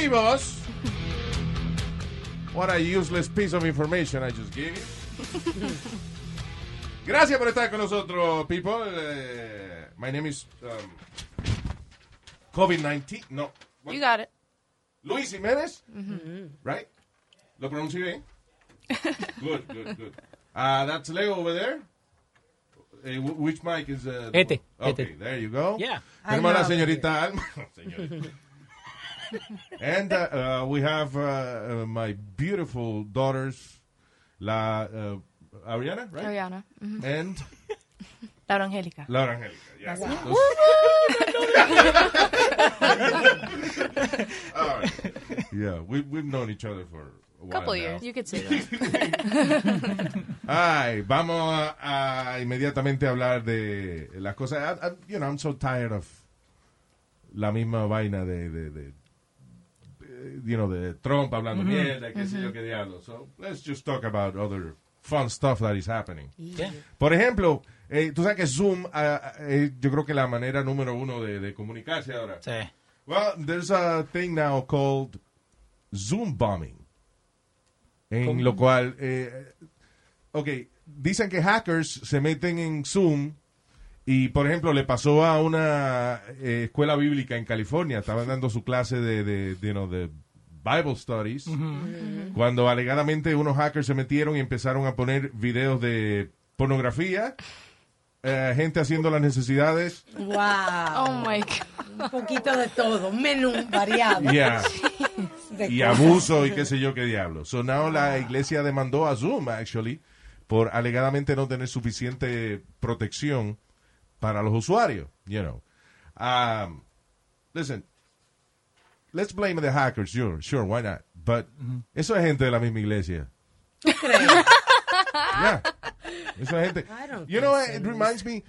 ¡Estamos vivos! What a useless piece of information I just gave you. Gracias por estar con nosotros, people. Eh, my name is um, COVID-19. No. what? You got it. Luis Jiménez. Right? ¿Lo pronuncio bien? good, good, good. Uh, that's Leo over there. Eh, wh- which mic is uh, Este, Okay, este. there you go. Yeah. Tenemos a la Alma. señorita Alma. Señorita. And uh, uh, we have uh, uh, my beautiful daughters, La uh, Ariana, right? Ariana. Mhm. And Laura Angélica. Laura Angélica. Yeah. All right. Yeah, we, we've known each other for a while Couple now. years. You could say that. Ay, vamos a, a inmediatamente hablar de las cosas. I- I- you know, I'm so tired of la misma vaina de, de- de- you know, de Trump hablando mierda, qué sé yo qué diablo. So, let's just talk about other fun stuff that is happening. Yeah. Por ejemplo, eh, tú sabes que Zoom, ah, eh, yo creo que la manera número uno de, de comunicarse ahora. Sí. Well, there's a thing now called Zoom bombing. En lo cual, eh, ok, dicen que hackers se meten en Zoom y, por ejemplo, le pasó a una eh, escuela bíblica en California. Estaban dando su clase de, de, de, you know, de Bible Studies. Cuando alegadamente unos hackers se metieron y empezaron a poner videos de pornografía, eh, gente haciendo las necesidades. Wow. Oh my God. Un poquito de todo, menú variado. Yeah. y cosas. abuso y qué sé yo qué diablo. So now la iglesia demandó a Zoom, actually, por alegadamente no tener suficiente protección para los usuarios, you know. Um, listen, let's blame the hackers, sure, sure, why not? But eso es gente de la misma iglesia. Yeah. Eso es gente. You know, it reminds me,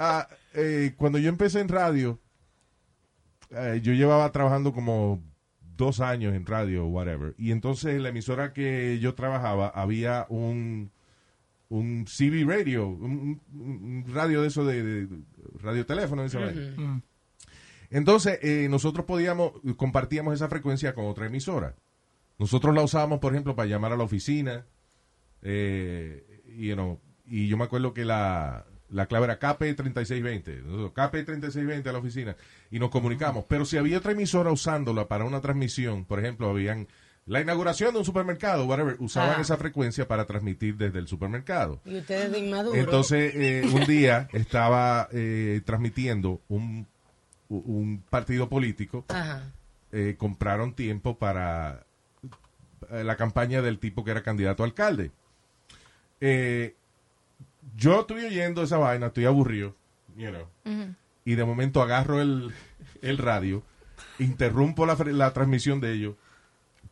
uh, eh, cuando yo empecé en radio, eh, yo llevaba trabajando como dos años en radio, whatever. Y entonces en la emisora que yo trabajaba había un un CB radio, un, radio de eso de, de- de radioteléfono, de esa vaina. Entonces, eh, nosotros podíamos, compartíamos esa frecuencia con otra emisora. Nosotros la usábamos, por ejemplo, para llamar a la oficina. eh, you know, y yo me acuerdo que la, la clave era KP3620. Nosotros, KP3620 a la oficina. Y nos comunicamos. Pero si había otra emisora usándola para una transmisión, por ejemplo, habían la inauguración de un supermercado, whatever, usaban Ah. esa frecuencia para transmitir desde el supermercado. Y ustedes de inmaduros. Entonces, eh, un día estaba eh, transmitiendo un, un partido político. Ajá. eh, compraron tiempo para eh, la campaña del tipo que era candidato a alcalde. Eh, yo estoy oyendo esa vaina, estoy aburrido, you know, y de momento agarro el, el radio, interrumpo la, la transmisión de ellos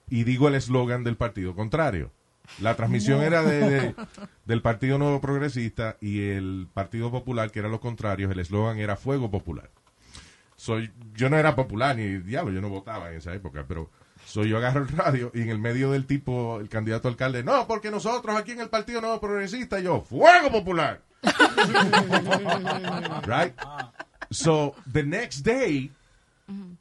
y digo el eslogan del partido contrario. La transmisión era de, de- del Partido Nuevo Progresista y el Partido Popular, que era lo contrario, el eslogan era Fuego Popular. Soy, yo no era popular ni diablo, yo no votaba en esa época, pero soy yo agarro el radio y en el medio del tipo, el candidato alcalde, no, porque nosotros aquí en el Partido Nuevo Progresista, yo, Fuego Popular. right? So, the next day,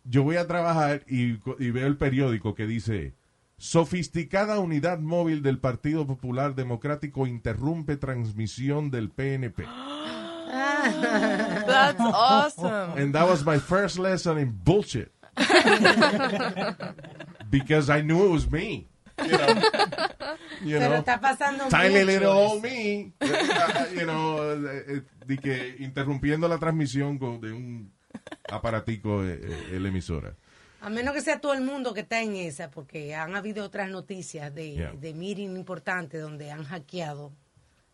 yo voy a trabajar y, y veo el periódico que dice, sofisticada unidad móvil del Partido Popular Democrático interrumpe transmisión del PNP. That's awesome. And that was my first lesson in bullshit. Because I knew it was me. You know, you Pero know. está pasando Tiny little old me, you know, eh, eh, de que interrumpiendo la transmisión de un aparatico eh, eh, la emisora. A menos que sea todo el mundo que está en esa, porque han habido otras noticias de, Yeah. de meeting importantes donde han hackeado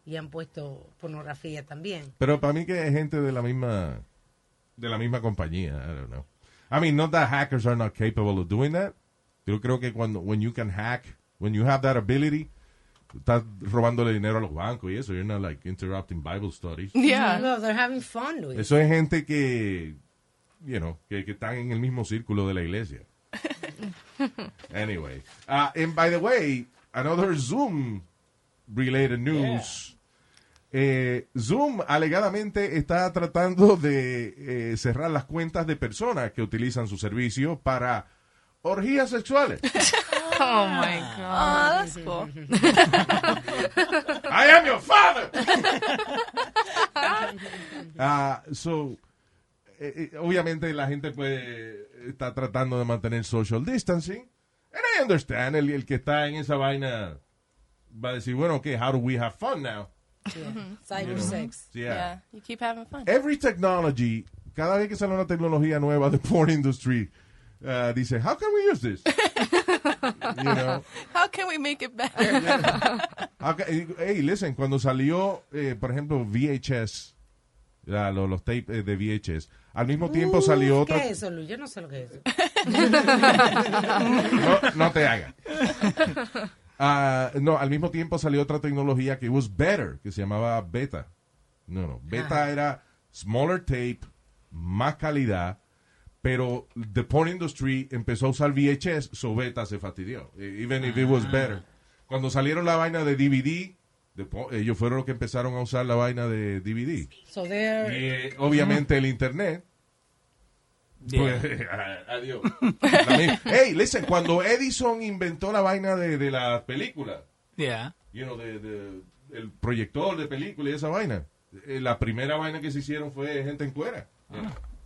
y han puesto pornografía también. Pero para mí que es gente de la misma de la misma compañía, I don't know. I mean, not that hackers are not capable of doing that. Yo creo que cuando when you can hack, when you have that ability, estás robándole dinero a los bancos y eso, you're not like interrupting Bible studies. Yeah. No, they're having fun, Luis. Eso es gente que, you know, que, que están en el mismo círculo de la iglesia. anyway. Uh, and by the way, another Zoom related news. Eh, Zoom alegadamente está tratando de eh, cerrar las cuentas de personas que utilizan su servicio para orgías sexuales. Oh my god. Oh, that's cool. I am your father. Ah, so, eh, obviamente la gente puede está tratando de mantener social distancing. And I understand, el, el que está en esa vaina va a decir, bueno, okay, how do we have fun now? Cyber sex. Yeah. Yeah. You keep having fun. Every technology, cada vez que sale una tecnología nueva de porn industry, uh, dice, how can we use this? you know? How can we make it better? Hey, listen, cuando salió, eh, por ejemplo, VHS, ya, lo- los tapes eh, de VHS, al mismo tiempo salió Uh, otra... ¿Qué es eso, Luis? Yo no sé lo que es eso. No, no te hagas. Ah, no, al mismo tiempo salió otra tecnología que was better, que se llamaba beta. No, no, beta era smaller tape, más calidad, pero the porn industry empezó a usar VHS, so beta se fastidió, eh, even if it was better. Cuando salieron la vaina de DVD, ellos fueron los que empezaron a usar la vaina de DVD. So Y eh, obviamente el internet. Pues, adiós. Hey, listen, cuando Edison inventó la vaina de, de la película, Yeah. you know, de, de- el proyector de película y esa vaina, eh, la primera vaina que se hicieron fue gente en cuera.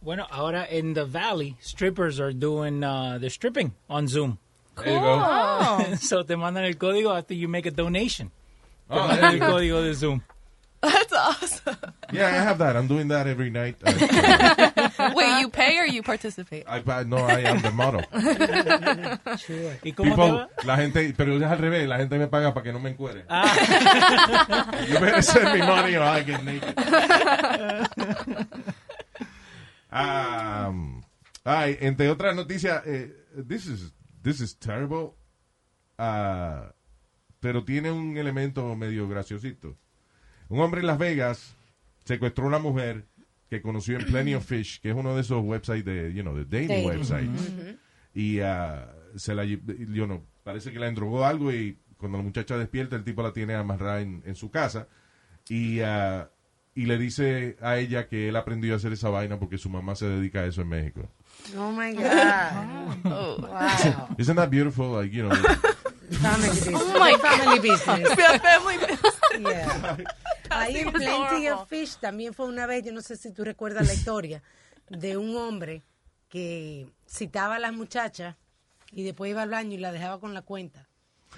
Bueno, ahora in the valley, strippers are doing uh, the stripping on Zoom. There you go. Oh, so te mandan el código after you make a donation. Oh, el código de Zoom. that's awesome. Yeah, I have that. I'm doing that every night. Uh, Wait, you pay or you participate? I, I know I am the model. ¿Y cómo te People, va? la gente, pero es al revés, la gente me paga para que no me encuere. Ah. you better send me money or I get naked. Um, ay, entre otras noticias, eh, this is this is terrible, ah, pero tiene un elemento medio graciosito. Un hombre en Las Vegas secuestró a una mujer que conoció en Plenty of Fish, que es uno de esos websites de, you know, de dating, Dating. websites. Y ah, se la, lle- yo no, parece que la endrogó algo y cuando la muchacha despierta, el tipo la tiene amarrada en, en su casa y, ah, y le dice a ella que él aprendió a hacer esa vaina porque su mamá se dedica a eso en México. Oh my God. Wow. Isn't that beautiful? Like, you know, Family business. Oh my Family business. Yeah, family business. Yeah. Ahí en Plenty horrible. of Fish también fue una vez, yo no sé si tú recuerdas la historia, de un hombre que citaba a las muchachas y después iba al baño y la dejaba con la cuenta.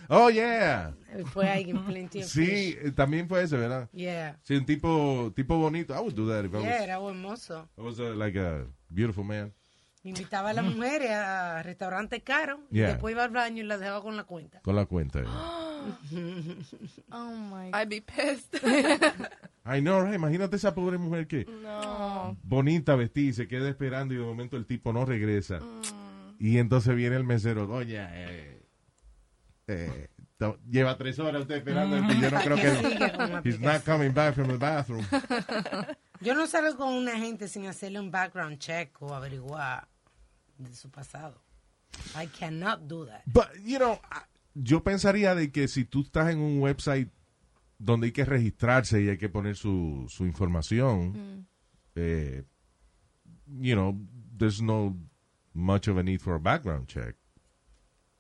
oh yeah. Fue ahí en Plenty of Sí, Fish. eh, también fue ese, ¿verdad? Yeah. Sí, un tipo, tipo bonito. I would do that if I Yeah, was, era hermoso. I was uh, like a beautiful man. Invitaba a las mujeres a restaurantes caros y Yeah. después iba al baño y la dejaba con la cuenta. Con la cuenta. Oh my. I'd be pissed. Ay, no, right, imagínate esa pobre mujer que no. bonita vestida y se queda esperando y de momento el tipo no regresa. Y entonces viene el mesero, doña, eh, eh, lleva tres horas usted esperando y yo no creo que... la He's not coming back from the bathroom. Yo no salgo con una gente sin hacerle un background check o averiguar de su pasado. I cannot do that. But, you know, yo pensaría de que si tú estás en un website donde hay que registrarse y hay que poner su, su información, eh, you know, there's no much of a need for a background check.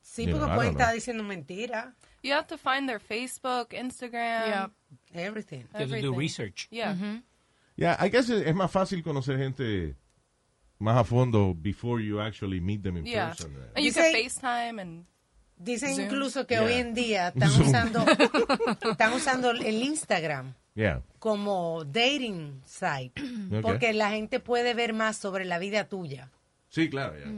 Sí, Yeah, porque I pueden estar diciendo mentira. You have to find their Facebook, Instagram, Everything. You have to do research. Yeah. Yeah, I guess es es más fácil conocer gente más a fondo before you actually meet them in Yeah. person. right? And you can FaceTime and Dicen Zoom. incluso que Yeah. hoy en día están Zoom. usando, están usando el Instagram Yeah. como dating site. Porque la gente puede ver más sobre la vida tuya. Sí, claro, yeah.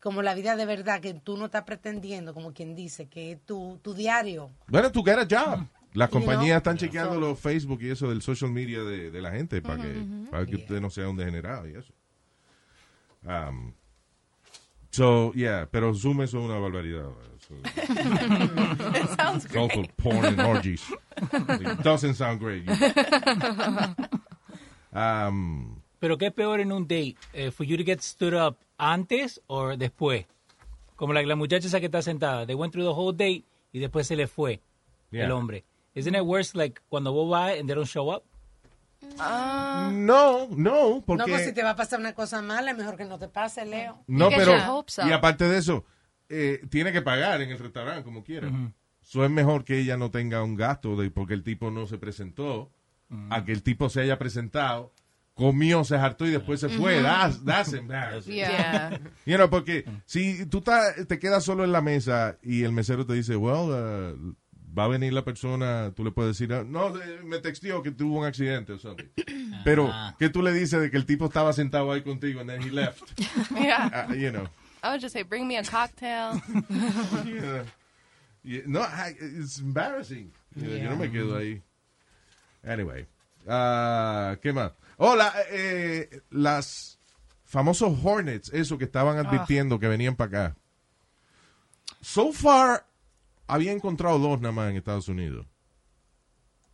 como la vida de verdad, que tú no estás pretendiendo, como quien dice, que es tu, tu diario. Bueno, tú get a job. Las You compañías know? están chequeando So- los Facebook y eso del social media de, de la gente para que, para que Yeah. usted no sea un degenerado y eso. Um, so, yeah, pero Zoom es una barbaridad. So, It sounds it's great. porn and orgies. It doesn't sound great. Um, Pero ¿qué es peor en un date? Eh, for you to get stood up antes o después? Como la, la muchacha esa que está sentada. They went through the whole date y después se le fue Yeah. el hombre. Isn't it worse like cuando vos vas and they don't show up? No, no, porque... No, pues si te va a pasar una cosa mala, es mejor que no te pase, Leo. No, pero y aparte de eso, eh, tiene que pagar en el restaurante como quiera. Eso es mejor que ella no tenga un gasto de porque el tipo no se presentó, a que el tipo se haya presentado, comió, se hartó y después se fue. That's, that's embarrassing. Yeah. You know, porque si tú ta- te quedas solo en la mesa y el mesero te dice, well, uh, va a venir la persona, tú le puedes decir, "Ah, no, me textió que tuvo un accidente o something. Pero, ¿qué tú le dices de que el tipo estaba sentado ahí contigo and then he left? Yeah. Uh, you know. I would just say, bring me a cocktail. Yeah. Yeah, No, I- it's embarrassing. Yo no me quedo ahí. Anyway. ah, ¿Qué más? Hola, eh, las famosos Hornets, eso que estaban advirtiendo que venían para acá. So far, había encontrado dos nada más en Estados Unidos.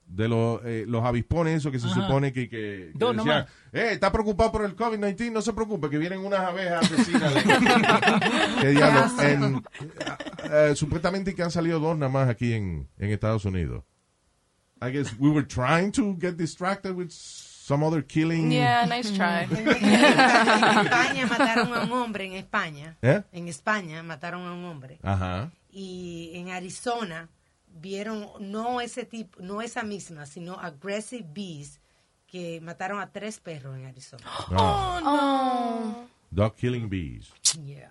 De los, eh, los avispones, eso que se supone que, que, que Dos decían, nomás. eh, está preocupado por el COVID-19, no se preocupe, que vienen unas abejas asesinas. ¿Qué diablo? En- eh, supuestamente que han salido dos nada más aquí en, en Estados Unidos. I guess we were trying to get distracted with some other killing. Yeah, nice try. En España mataron a un hombre, en España. ¿Eh? En España mataron a un hombre. Ajá. Y en Arizona vieron no ese tipo, no esa misma, sino aggressive bees que mataron a tres perros en Arizona. Ah. Dog killing bees. Yeah.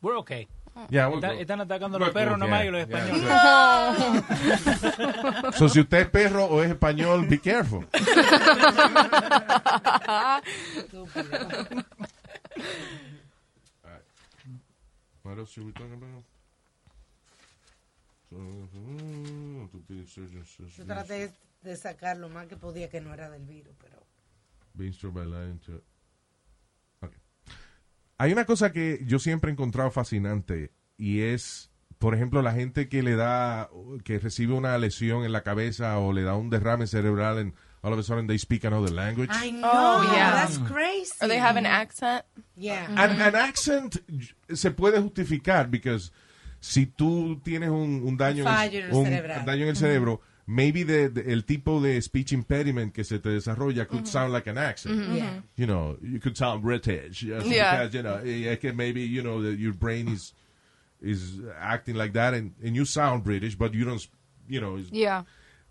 We're okay. Yeah, we're Están, good. están atacando a los perros nomás yeah, y los yeah. españoles. So, si usted es perro o es español, be careful. What else should we talk about? Yo traté de sacar lo más que podía que no era del virus, pero Being struck by lightning to- Ok. Hay una cosa que yo siempre he encontrado fascinante y es, por ejemplo, la gente que le da, que recibe una lesión en la cabeza o le da un derrame cerebral and all of a sudden they speak another language. I know, Oh, yeah. that's crazy. Or they have an accent. Yeah. An, an accent se puede justificar because si tú tienes un, un daño, fallo en el un cerebral. daño en el cerebro, maybe the- the- el tipo de speech impairment que se te desarrolla could sound like an accent. Yeah. You know, you could sound British. Just Yeah. Because, you know, es que maybe, you know, that your brain is is acting like that and, and you sound British, but you don't, you know. Yeah.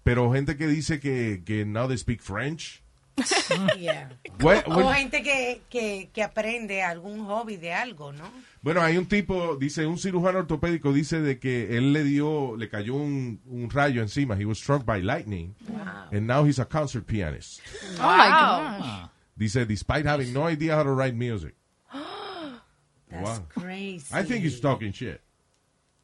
Pero gente que dice que, que now they speak French. Yeah. O gente que, que, que aprende algún hobby de algo, ¿no? Bueno, hay un tipo, dice, un cirujano ortopédico dice de que él le dio, le cayó un, un rayo encima. He was struck by lightning. And now he's a concert pianist. Oh my gosh. Dice, despite having no idea how to write music. That's Wow. crazy. I think he's talking shit.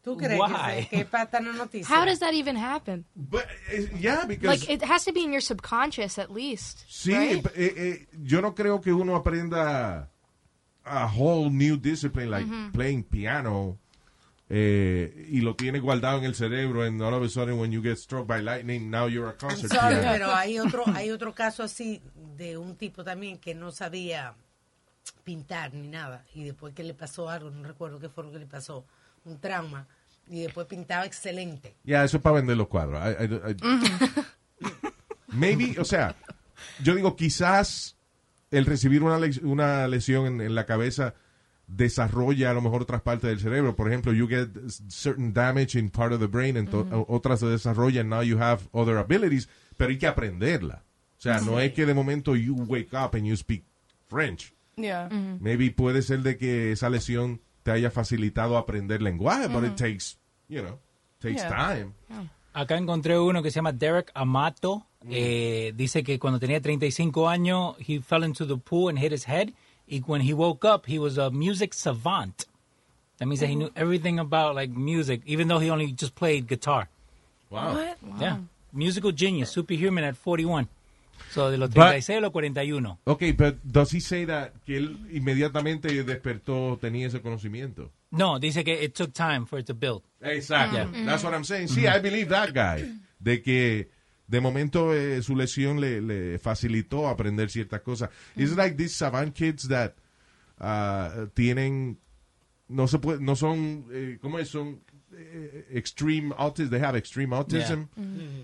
¿Tú crees Why? que, que es para estar en noticias? How does that even happen? But, eh, yeah, because... Like, it has to be in your subconscious at least. Sí, right? eh, eh, yo no creo que uno aprenda a whole new discipline like playing piano eh, y lo tiene guardado en el cerebro and all of a sudden when you get struck by lightning now you're a I'm concert sorry, pianist. pero hay otro, hay otro caso así de un tipo también que no sabía pintar ni nada y después que le pasó algo, no recuerdo qué fue lo que le pasó, un trauma y después pintaba excelente. Ya, eso es para vender los cuadros. I- I- I- maybe, o sea, yo digo, quizás el recibir una, le- una lesión en, en la cabeza desarrolla a lo mejor otras partes del cerebro. Por ejemplo, you get certain damage in part of the brain, and otras se desarrollan, now you have other abilities, pero hay que aprenderla. O sea, no es que de momento you wake up and you speak French. Yeah. Maybe puede ser de que esa lesión te haya facilitado aprender lenguaje, but it takes, you know, takes Yeah. time. Acá encontré uno que se llama Derek Amato. Eh, dice que cuando tenía 35 años, he fell into the pool and hit his head. Y when he woke up, he was a music savant. That means that he knew everything about like music, even though he only just played guitar. Wow. What? Yeah. Musical genius, superhuman at 41. So de los But- 36 a los 41. Okay, but does he say that que él inmediatamente despertó, tenía ese conocimiento? No, dice que it took time for it to build. Exacto. Yeah. That's what I'm saying. Sí, I believe that guy. De que de momento eh, su lesión le, le facilitó aprender ciertas cosas. It's like these savant kids that uh, tienen no se puede, no son eh, ¿cómo es? Son extreme autism, they have extreme autism,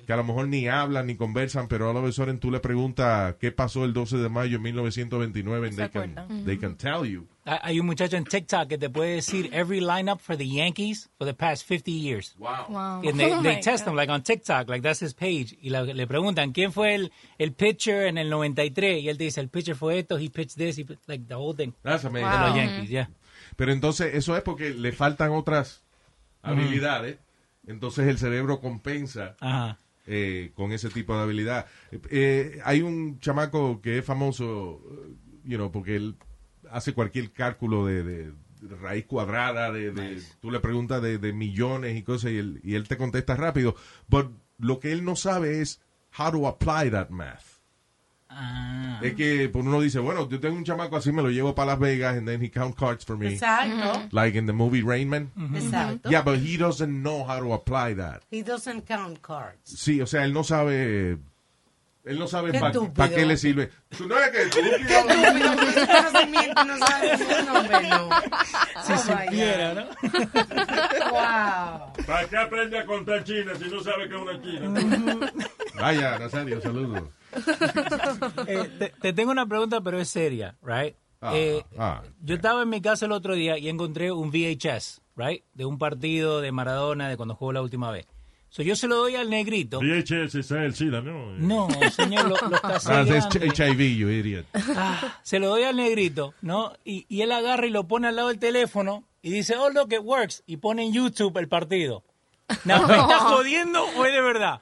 que a lo mejor ni hablan ni conversan, pero a lo mejor tú le preguntas qué pasó el 12 de mayo de 1929 and they can, acuerdan. they can tell you. Hay un muchacho en TikTok que te puede decir every lineup for the Yankees for the past 50 years. Wow. Wow. And they, Oh they test God. him like on TikTok, like that's his page. Y la- le preguntan quién fue el, el pitcher en el 93 y él dice el pitcher fue esto, he pitched this, he pit- like the whole thing. That's amazing. De los Wow. Yankees, yeah. Pero entonces eso es porque le faltan otras habilidades. Entonces el cerebro compensa Ajá. eh, con ese tipo de habilidad. Eh, hay un chamaco que es famoso, eh, you know, porque él hace cualquier cálculo de, de raíz cuadrada, de, de- tú le preguntas de, de millones y cosas y él, y él te contesta rápido. But lo que él no sabe es how to apply that math. Ah. Es que pues, uno dice, bueno, yo tengo un chamaco así, me lo llevo para Las Vegas and then he count cards for me. Exacto. Like in the movie Rain Man. Exacto. Yeah, but he doesn't know how to apply that. He doesn't count cards. Sí, o sea, él no sabe. Él no sabe Qué para estúpido. qué le sirve. Tú no es que estúpido. Estúpido, ese conocimiento no sabe ningún nombre, no. Si Oh, supiera, ¿no? Wow. ¿Para qué aprende a contar China si no sabe que es una China? Vaya, Nazario, saludos. Eh, te, te tengo una pregunta, pero es seria, right? Ah, Eh, ah, yo estaba en mi casa el otro día y encontré un VHS, right? De un partido de Maradona de cuando jugó la última vez. So yo se lo doy al negrito. VHS, es el SIDA, ¿no? No, señor, lo, lo Ah, es. HIV, you idiot. Se lo doy al negrito, ¿no? Y, y él agarra y lo pone al lado del teléfono y dice, oh, look, it works. Y pone en YouTube el partido. No, ¿Me estás jodiendo o es de verdad?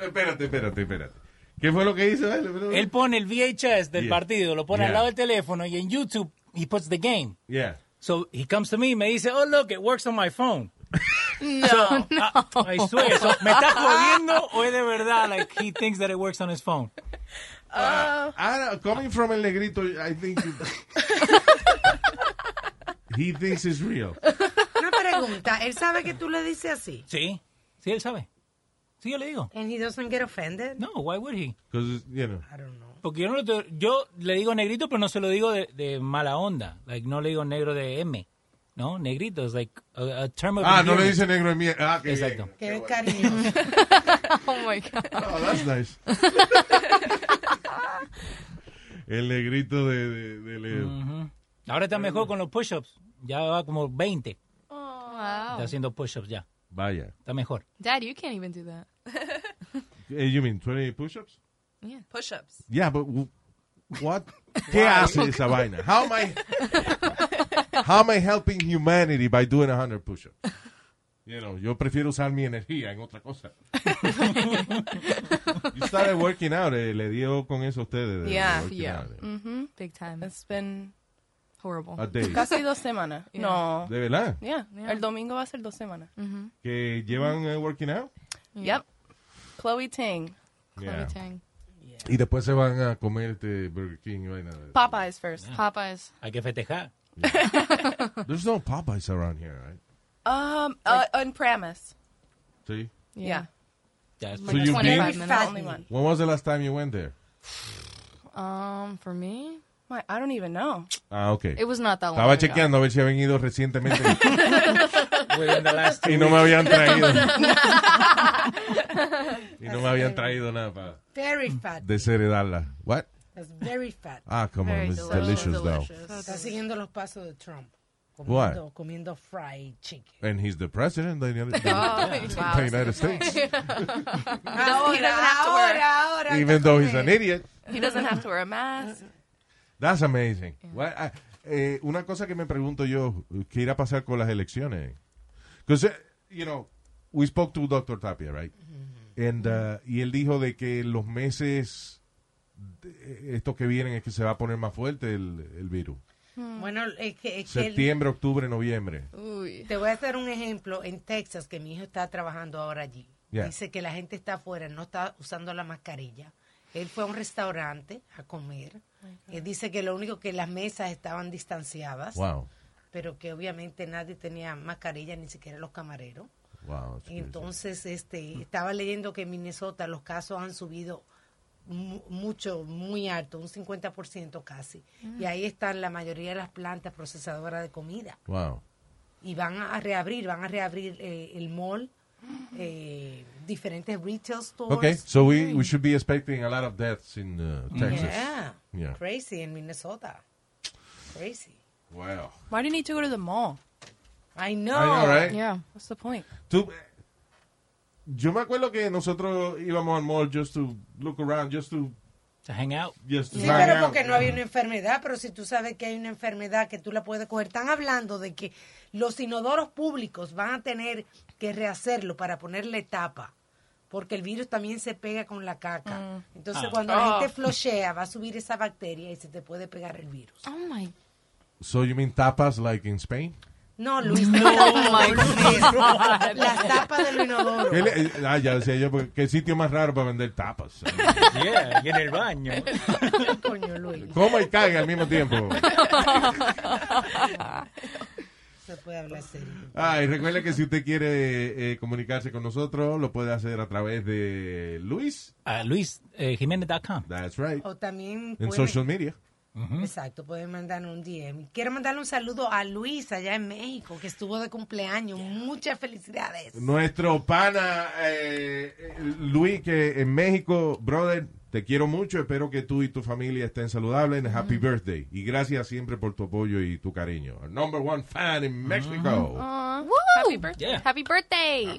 Espérate, espérate, espérate. ¿Qué fue lo que hizo él? Él pone el VHS del Yeah. partido, lo pone Yeah. al lado del teléfono y en YouTube he puts the game. Yeah. So he comes to me y me dice, oh, look, it works on my phone. No. I, I swear. So, ¿Me estás jodiendo o es de verdad? Like, he thinks that it works on his phone. Ah, coming from el negrito, I think. he thinks it's real. Una pregunta. ¿Él sabe que tú le dices así? Sí, sí, él sabe. Sí, yo le digo. And he doesn't get offended? No, why would he? Because, you know. I don't know. Porque yo, no lo- yo le digo negrito, pero no se lo digo de, de mala onda. Like, no le digo negro de M. No, negrito es like a, a term of Ah, no le dice negro en mí. Ah, qué Exacto. bien. Que es cariñoso. Oh my god. Oh, that's nice. el negrito de, de, de Leo. Ahora está mejor con los push-ups. Ya va como 20. Está Wow. haciendo push-ups ya. Vaya. Está mejor. Dad, you can't even do that. You mean 20 push-ups? Push-ups. Yeah, but w- what? ¿Qué hace esa vaina? How am I How am I helping humanity by doing 100 push-ups? You know, yo prefiero usar mi energía en otra cosa. you started working out, eh, le dio con eso a ustedes. de- de Yeah, yeah. out, eh. Mm-hmm. Big time. It's been Horrible. A day. casi dos semanas. No. ¿De verdad? Yeah. Yeah. El domingo va a ser dos semanas. ¿Que llevan eh, working out? Yep. Chloe Ting. Yeah. Chloe Tang. Y después se van a comer este Burger King y vaina. Popeyes first. Popeyes. Hay que festejar. There's no Popeyes around here, right? Um, uh, on premise. Sí. Yeah. Ya, So you've 25 been? minutes. Only one. When was the last time you went there? Um, for me, I don't even know. Ah, ok. it was not that long Estaba ago. chequeando a ver si habían ido recientemente within the last two y no me habían traído. y no me habían traído nada para Very fat. desheredarla. What? That's very fat. Ah, come on, Very it's delicious, delicious. though. Está siguiendo los pasos de Trump. What? Comiendo, comiendo fried chicken. And he's the president of the United, Oh, of wow. the United States. Ahora, have to wear- ahora, ahora. Even though he's an idiot. He doesn't have to wear a mask. That's amazing. What- ah, eh, una cosa que me pregunto yo, ¿qué irá a pasar con las elecciones? Because, you know, we spoke to Dr. Tapia, right? And, uh, y él dijo de que los meses estos que vienen es que se va a poner más fuerte el, el virus. Bueno, es que, es que el- Septiembre, octubre, noviembre. Uy. te voy a hacer un ejemplo en Texas, que mi hijo está trabajando ahora allí. Yeah. Dice que la gente está afuera, no está usando la mascarilla. Él fue a un restaurante a comer. Él dice que lo único que las mesas estaban distanciadas, Wow. pero que obviamente nadie tenía mascarilla, ni siquiera los camareros. Wow. entonces, este, estaba leyendo que en Minnesota los casos han subido mu- mucho, muy alto, un 50% casi. Y ahí están la mayoría de las plantas procesadoras de comida. Wow. Y van a reabrir, van a reabrir eh, el mall, eh, diferentes retail stores. Okay, so we, we should be expecting a lot of deaths in uh, Texas. Yeah. Yeah. Crazy en Minnesota. Crazy. Wow. Why do you need to go to the mall? I know. I know, right? Yeah. What's the point? Tú- yo me acuerdo que nosotros íbamos al mall just to look around, just to, To hang out. just to Sí, hang pero out. porque no había una enfermedad, pero si tú sabes que hay una enfermedad que tú la puedes coger, están hablando de que los inodoros públicos van a tener que rehacerlo para ponerle tapa, porque el virus también se pega con la caca. Entonces, Ah. cuando la gente flochea, va a subir esa bacteria y se te puede pegar el virus. Oh my. So you mean tapas like in Spain? No, Luis, no, my Las tapas del inodoro. ¿Qué le- eh, ah, ya decía yo, porque qué sitio más raro para vender tapas. Yeah, y en el baño. Coño, Luis. Coma y caga al mismo tiempo. Se puede hablar serio. Ah, y recuerde que si usted quiere eh, comunicarse con nosotros, lo puede hacer a través de Luis. A luisjiménez.com. That's right. O también En social media. Exacto, pueden mandar un DM. Quiero mandarle un saludo a Luis allá en México, que estuvo de cumpleaños. Muchas felicidades. Nuestro pana eh, Luis, que en México, brother, te quiero mucho. Espero que tú y tu familia estén saludables. And happy birthday. Y gracias siempre por tu apoyo y tu cariño. Our number one fan in Mexico. Happy birthday. Yeah. Happy birthday.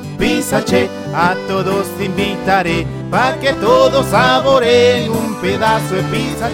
Pizza Che, a todos invitaré, pa' que todos saboreen un pedazo de Pizza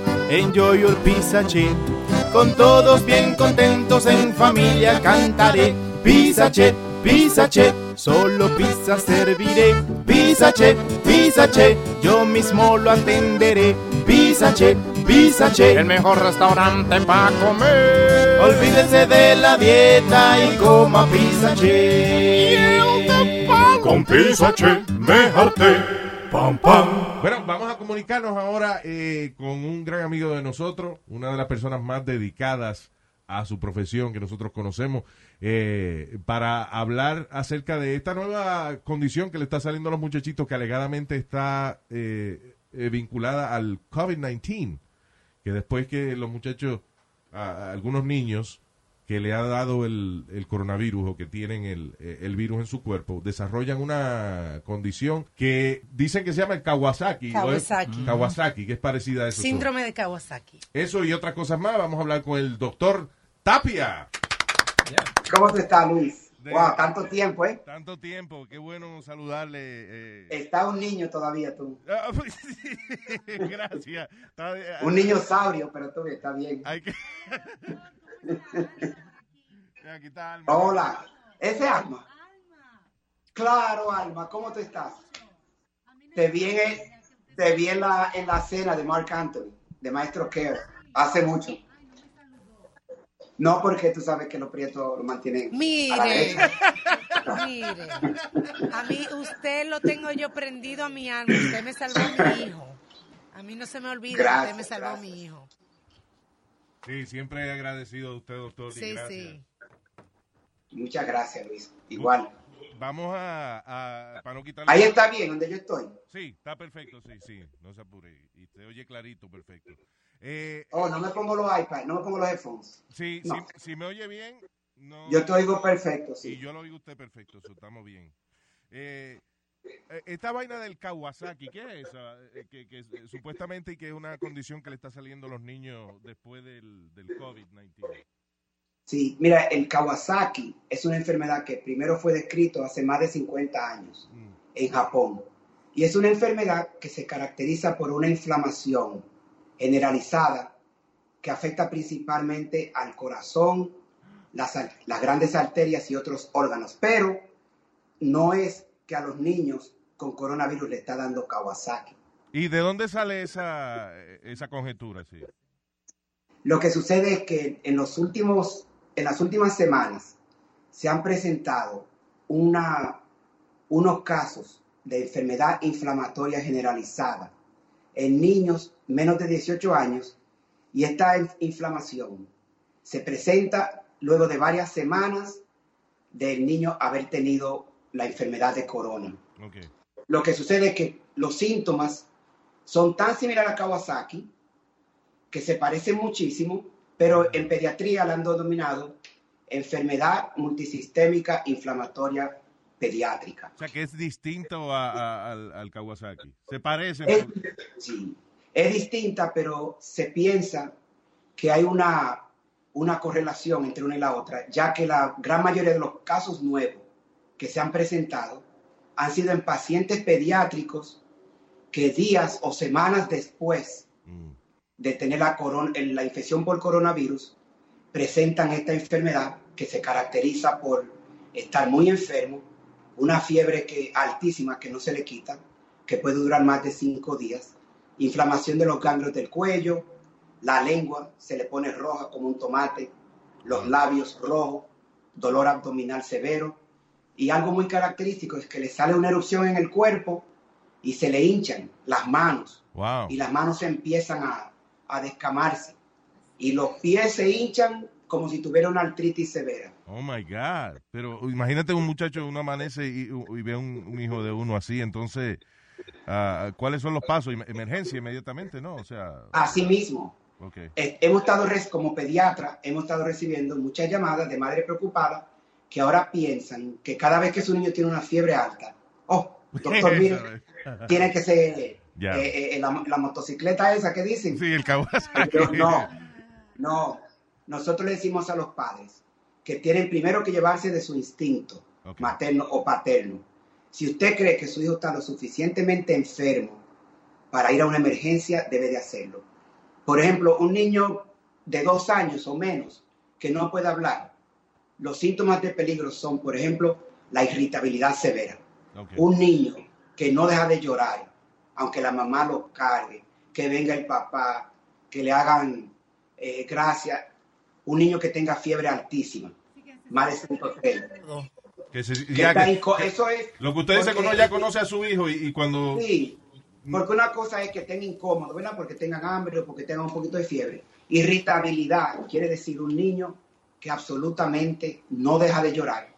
Enjoy your pizza che. Con todos bien contentos en familia cantaré. Pizza che, pizza che. Solo pizza serviré. Pizza che, pizza che. Yo mismo lo atenderé. Pizza che, pizza che. El mejor restaurante para comer. Olvídese de la dieta y coma pizza che. Con Pizza Che, dejarte. Bueno, vamos a comunicarnos ahora eh, con un gran amigo de nosotros, una de las personas más dedicadas a su profesión que nosotros conocemos, eh, para hablar acerca de esta nueva condición que le está saliendo a los muchachitos que alegadamente está eh, vinculada al COVID-19, que después que los muchachos, algunos niños, que le ha dado el, el coronavirus o que tienen el, el virus en su cuerpo, desarrollan una condición que dicen que se llama el Kawasaki. Kawasaki. Kawasaki, que es parecida a eso. Síndrome de Kawasaki. Eso y otras cosas más. Vamos a hablar con el doctor Tapia. ¿Cómo tú estás, Luis? De- Wow, tanto tiempo, ¿eh? Tanto tiempo, qué bueno saludarle. eh. Está un niño todavía tú. Ah, pues, Gracias. Está- Un niño sabrio, pero tú está bien. Hay que... Aquí está Alma. Hola, ¿ese Alma? Claro, Alma, ¿cómo tú estás? Te vi en, el- te vi en la, en la cena de Mark Anthony, de Maestro Care, hace mucho. No porque tú sabes que los prietos lo mantienen a la Mire. derecha. Mire, a mí usted lo tengo yo prendido a mi alma. Usted me salvó a mi hijo. A mí no se me olvida Gracias, usted me salvó a mi hijo. Sí, siempre he agradecido a usted, doctor. y Sí, gracias. sí. Muchas gracias, Luis. Igual. Vamos a, a- para no quitarle... Ahí está bien, donde yo estoy. Sí, está perfecto, sí, sí, no se apure. Y te oye clarito, perfecto. Eh, Oh, no me pongo los iPads, no me pongo los headphones. sí, No. si, si me oye bien, no... Yo te oigo perfecto, Y sí. yo lo oigo usted perfecto, so, estamos bien. Eh, esta vaina del Kawasaki, ¿qué es esa? Eh, que, que, eh, supuestamente que es una condición que le está saliendo a los niños después del, del COVID-19. Sí, mira, el Kawasaki es una enfermedad que primero fue descrito hace más de 50 años en Japón. Y es una enfermedad que se caracteriza por una inflamación generalizada que afecta principalmente al corazón, las, las grandes arterias y otros órganos. Pero no es que a los niños con coronavirus le está dando Kawasaki. ¿Y de dónde sale esa, esa conjetura? Sí. Lo que sucede es que en los últimos, en las últimas semanas se han presentado una, unos casos de enfermedad inflamatoria generalizada en niños menos de 18 años y esta in- inflamación se presenta luego de varias semanas del niño haber tenido la enfermedad de corona. Lo que sucede es que los síntomas son tan similares a Kawasaki que se parecen muchísimo, pero en pediatría la han denominado enfermedad multisistémica inflamatoria pediátrica. O sea, que es distinto a- a- al, al Kawasaki. Se parece. Es, sí, es distinta, pero se piensa que hay una, una correlación entre una y la otra, ya que la gran mayoría de los casos nuevos que se han presentado han sido en pacientes pediátricos que días o semanas después de tener la, coron- la infección por coronavirus presentan esta enfermedad que se caracteriza por estar muy enfermo, una fiebre que, altísima que no se le quita, que puede durar más de cinco días, inflamación de los ganglios del cuello, la lengua se le pone roja como un tomate, los labios rojos, dolor abdominal severo y algo muy característico es que le sale una erupción en el cuerpo y se le hinchan las manos Wow. y las manos se empiezan a, a descamarse y los pies se hinchan como si tuviera una artritis severa. Oh my God. Pero imagínate un muchacho, uno amanece y, y ve un, un hijo de uno así. Entonces, ah, ¿cuáles son los pasos? Em- Emergencia inmediatamente, ¿no? O sea. Asimismo, Ok. eh, hemos estado, res- como pediatra, hemos estado recibiendo muchas llamadas de madres preocupadas que ahora piensan que cada vez que su niño tiene una fiebre alta, oh, doctor, mire, tiene que ser Ya. eh, eh, la, la motocicleta esa que dicen. Sí, el Kawasaki. Pero no, no. Nosotros le decimos a los padres que tienen primero que llevarse de su instinto materno o paterno. Si usted cree que su hijo está lo suficientemente enfermo para ir a una emergencia, debe de hacerlo. Por ejemplo, un niño de dos años o menos que no puede hablar, los síntomas de peligro son, por ejemplo, la irritabilidad severa. Un niño que no deja de llorar, aunque la mamá lo cargue, que venga el papá, que le hagan eh, gracia. Un niño que tenga fiebre altísima, más de 103. Que se- Que ya está que- inco- eso es lo que usted dice que porque- uno ya conoce a su hijo y, y cuando... Sí, porque una cosa es que estén incómodos, ¿verdad? Porque tengan hambre o porque tengan un poquito de fiebre. Irritabilidad quiere decir un niño que absolutamente no deja de llorar.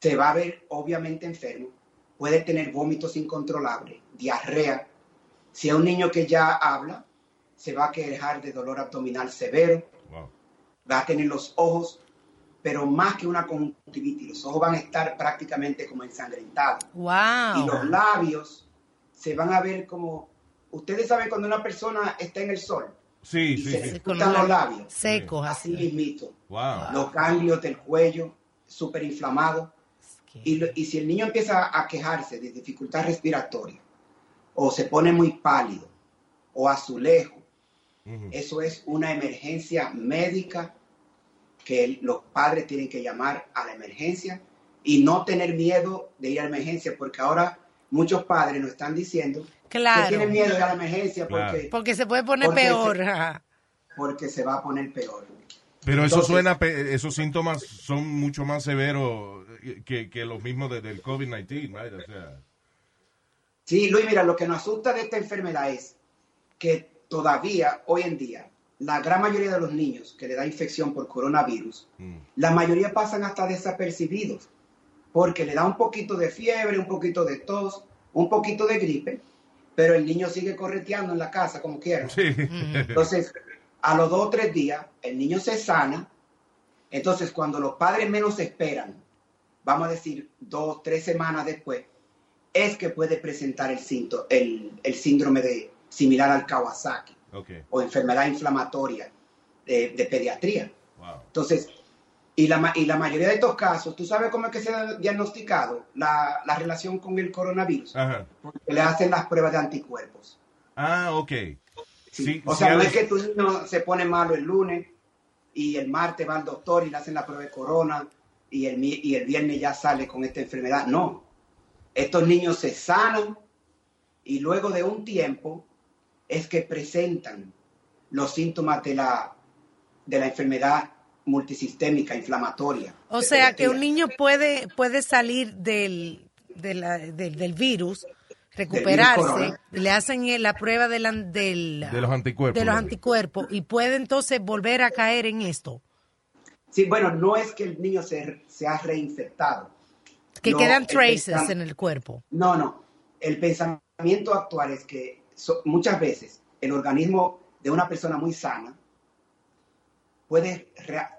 Se va a ver obviamente enfermo, puede tener vómitos incontrolables, diarrea. Si es un niño que ya habla, se va a quejar de dolor abdominal severo, va a tener los ojos, pero más que una conjuntivitis, los ojos van a estar prácticamente como ensangrentados. Wow. Y los labios se van a ver como, ustedes saben cuando una persona está en el sol Sí, y sí, se sí. los labios, Secos, así mismito, Wow. los ganglios del cuello súper inflamados. Y, lo- y si el niño empieza a quejarse de dificultad respiratoria, o se pone muy pálido, o azulejo, eso es una emergencia médica que el- los padres tienen que llamar a la emergencia y no tener miedo de ir a la emergencia, porque ahora muchos padres nos están diciendo Claro. que tienen miedo de la emergencia porque, Porque se puede poner Porque peor. se- porque se va a poner peor. Pero eso suena, pe- esos síntomas son mucho más severos que, que los mismos de- del COVID-19, right? O sea, Sí, Luis, mira, lo que nos asusta de esta enfermedad es que todavía, hoy en día, la gran mayoría de los niños que le da infección por coronavirus, la mayoría pasan hasta desapercibidos, porque le da un poquito de fiebre, un poquito de tos, un poquito de gripe, pero el niño sigue correteando en la casa como quiera. sí. Entonces, a los dos o tres días, el niño se sana. Entonces, cuando los padres menos esperan, vamos a decir dos, tres semanas después, es que puede presentar el, el, el síndrome de, similar al Kawasaki o enfermedad inflamatoria de, de pediatría. wow. Entonces, y la, y la mayoría de estos casos, ¿tú sabes cómo es que se ha diagnosticado la, la relación con el coronavirus? Ajá. Porque le hacen las pruebas de anticuerpos. Ah, ok. Sí, O sea, no es que tu niño se pone malo el lunes y el martes va al doctor y le hacen la prueba de corona y el, y el viernes ya sale con esta enfermedad. No. Estos niños se sanan y luego de un tiempo es que presentan los síntomas de la, de la enfermedad multisistémica inflamatoria. O sea que un niño puede, puede salir del, de la- del, del virus, recuperarse, le hacen la prueba de, la- del- De los anticuerpos. de los anticuerpos y puede entonces volver a caer en esto. Sí, bueno, no es que el niño se, se ha reinfectado. Que No, quedan traces en el cuerpo. No, no. El pensamiento actual es que so- muchas veces el organismo de una persona muy sana puede,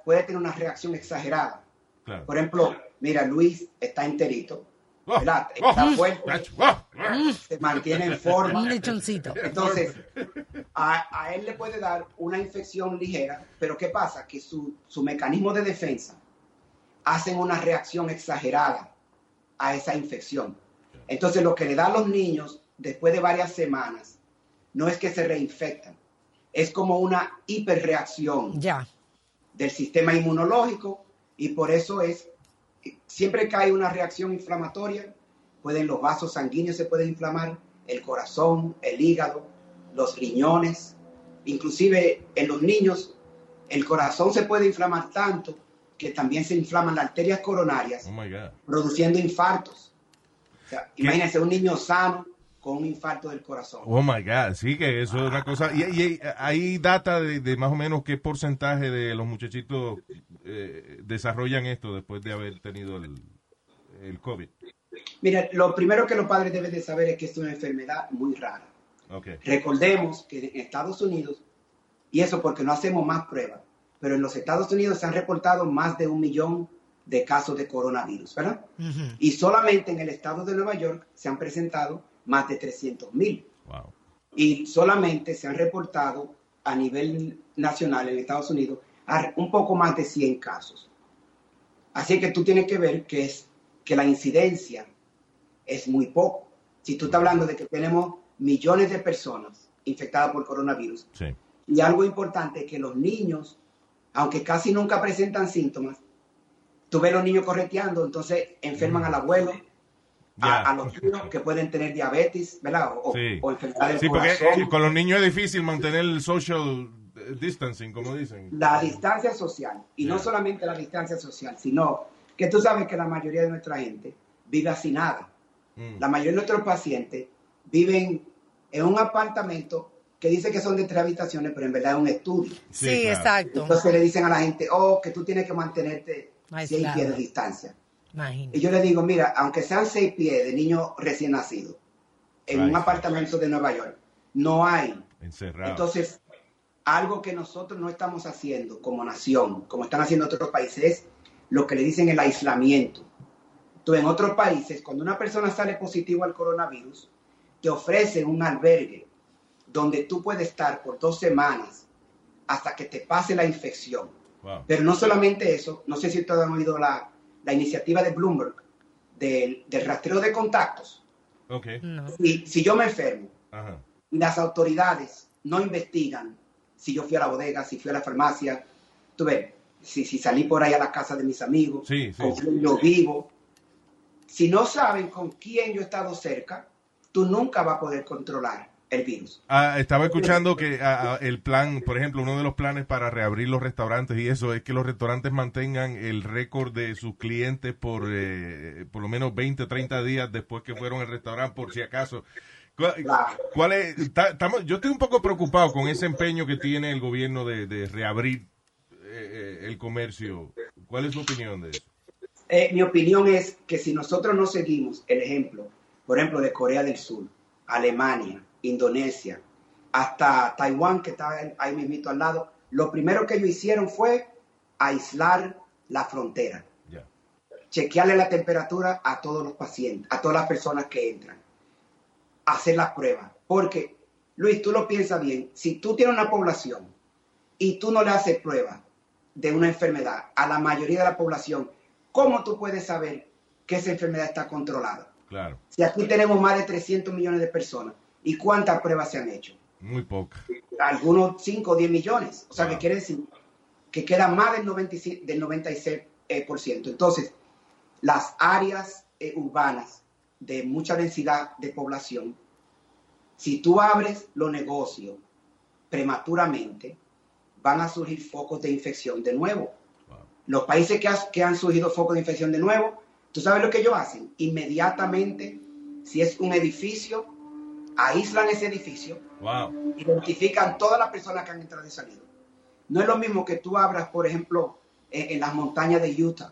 puede tener una reacción exagerada. Claro. Por ejemplo, mira, Luis está enterito, Oh, ¿verdad? oh, Está fuerte, oh, se mantiene en forma. Un lechoncito. Entonces, a, a él le puede dar una infección ligera, pero ¿qué pasa? Que su, su mecanismo de defensa hacen una reacción exagerada a esa infección. Entonces, lo que le da a los niños después de varias semanas no es que se reinfectan, es como una hiperreacción Ya. Del sistema inmunológico y por eso es, siempre que hay una reacción inflamatoria, pueden los vasos sanguíneos se pueden inflamar, el corazón, el hígado, los riñones, inclusive en los niños el corazón se puede inflamar tanto que también se inflaman las arterias coronarias, Oh produciendo infartos. O sea, imagínense un niño sano con un infarto del corazón. Oh my God, sí que eso es una cosa. Y, y hay data de, de más o menos qué porcentaje de los muchachitos eh, desarrollan esto después de haber tenido el, el COVID. Mira, lo primero que los padres deben de saber es que es una enfermedad muy rara. Ok. Recordemos que en Estados Unidos, y eso porque no hacemos más pruebas, pero en los Estados Unidos se han reportado más de un millón de casos de coronavirus, ¿verdad? Y solamente en el estado de Nueva York se han presentado más de 300 mil. Wow. Y solamente se han reportado a nivel nacional en Estados Unidos un poco más de 100 casos. Así que tú tienes que ver que, es, que la incidencia es muy poco. Si tú estás hablando de que tenemos millones de personas infectadas por coronavirus, Sí. y algo importante es que los niños, aunque casi nunca presentan síntomas, tú ves los niños correteando, entonces enferman al abuelo, a, los tíos que pueden tener diabetes, ¿verdad? O, Sí. o enfermedad del Sí, porque corazón. con los niños es difícil mantener el social eh, distancing, como dicen. La distancia social, y no solamente la distancia social, sino que tú sabes que la mayoría de nuestra gente vive hacinada. Mm. La mayoría de nuestros pacientes viven en un apartamento que dice que son de tres habitaciones, pero en verdad es un estudio. Sí, Sí, claro. exacto. Entonces le dicen a la gente, oh, que tú tienes que mantenerte seis Aislado. pies de distancia. Imagínate. Y yo le digo, mira, aunque sean seis pies de niño recién nacido, en Right. un apartamento de Nueva York, no hay. Encerrado. Entonces, algo que nosotros no estamos haciendo como nación, como están haciendo otros países, es lo que le dicen el aislamiento. Tú en otros países, cuando una persona sale positivo al coronavirus, te ofrecen un albergue donde tú puedes estar por dos semanas hasta que te pase la infección. Wow. Pero no solamente eso, no sé si ustedes han oído la, la iniciativa de Bloomberg del, del rastreo de contactos. Ok. No. Si, si yo me enfermo Ajá. y las autoridades no investigan si yo fui a la bodega, si fui a la farmacia, tú ves, si, si salí por ahí a la casa de mis amigos, Sí, sí. con quién yo vivo. Si no saben con quién yo he estado cerca, tú nunca vas a poder controlar el virus. Ah, estaba escuchando que ah, ah, el plan, por ejemplo, uno de los planes para reabrir los restaurantes y eso es que los restaurantes mantengan el récord de sus clientes por eh, por lo menos 20, 30 días después que fueron al restaurante, por si acaso. ¿Cuál, cuál es? ta- yo estoy un poco preocupado con ese empeño que tiene el gobierno de, de reabrir eh, eh, el comercio. ¿Cuál es su opinión de eso? Eh, mi opinión es que si nosotros no seguimos el ejemplo, por ejemplo, de Corea del Sur, Alemania, Indonesia, hasta Taiwán, que está ahí- mismito al lado, lo primero que ellos hicieron fue aislar la frontera. Chequearle la temperatura a todos los pacientes, a todas las personas que entran. Hacer las pruebas. Porque, Luis, tú lo piensas bien, si tú tienes una población y tú no le haces pruebas de una enfermedad a la mayoría de la población, ¿cómo tú puedes saber que esa enfermedad está controlada? Claro, Si aquí tenemos más de 300 millones de personas, ¿y cuántas pruebas se han hecho? muy poca. Algunos 5 o 10 millones. O sea, que quiere decir que queda más del 96%. Del 96 eh, por ciento. Entonces, las áreas eh, urbanas de mucha densidad de población, si tú abres los negocios prematuramente, van a surgir focos de infección de nuevo. Los países que, has- que han surgido focos de infección de nuevo, ¿tú sabes lo que ellos hacen? Inmediatamente, si es un edificio, aíslan ese edificio, Wow. identifican todas las personas que han entrado y salido. No es lo mismo que tú abras, por ejemplo, en, en las montañas de Utah,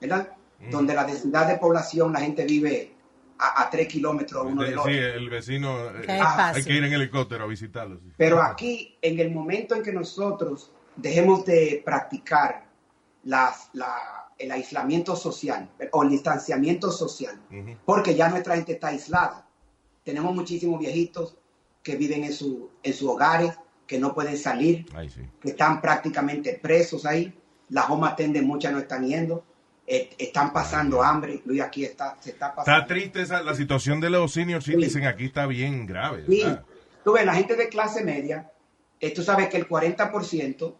¿verdad? Donde la densidad de población, la gente vive a, a tres kilómetros uno del Sí, otro. el vecino. eh, hay que ir en helicóptero a visitarlo. sí. Pero aquí, en el momento en que nosotros dejemos de practicar las- la- el aislamiento social o el distanciamiento social, porque ya nuestra gente está aislada. Tenemos muchísimos viejitos que viven en, su, en sus hogares, que no pueden salir, Ay, sí. que están prácticamente presos ahí. Las home attendants muchas no están yendo, eh, están pasando hambre. Luis aquí está, se está pasando. Está triste esa, la situación de los senior citizens aquí está bien grave. Sí, tú ves, la gente de clase media, eh, tú sabes que el 40%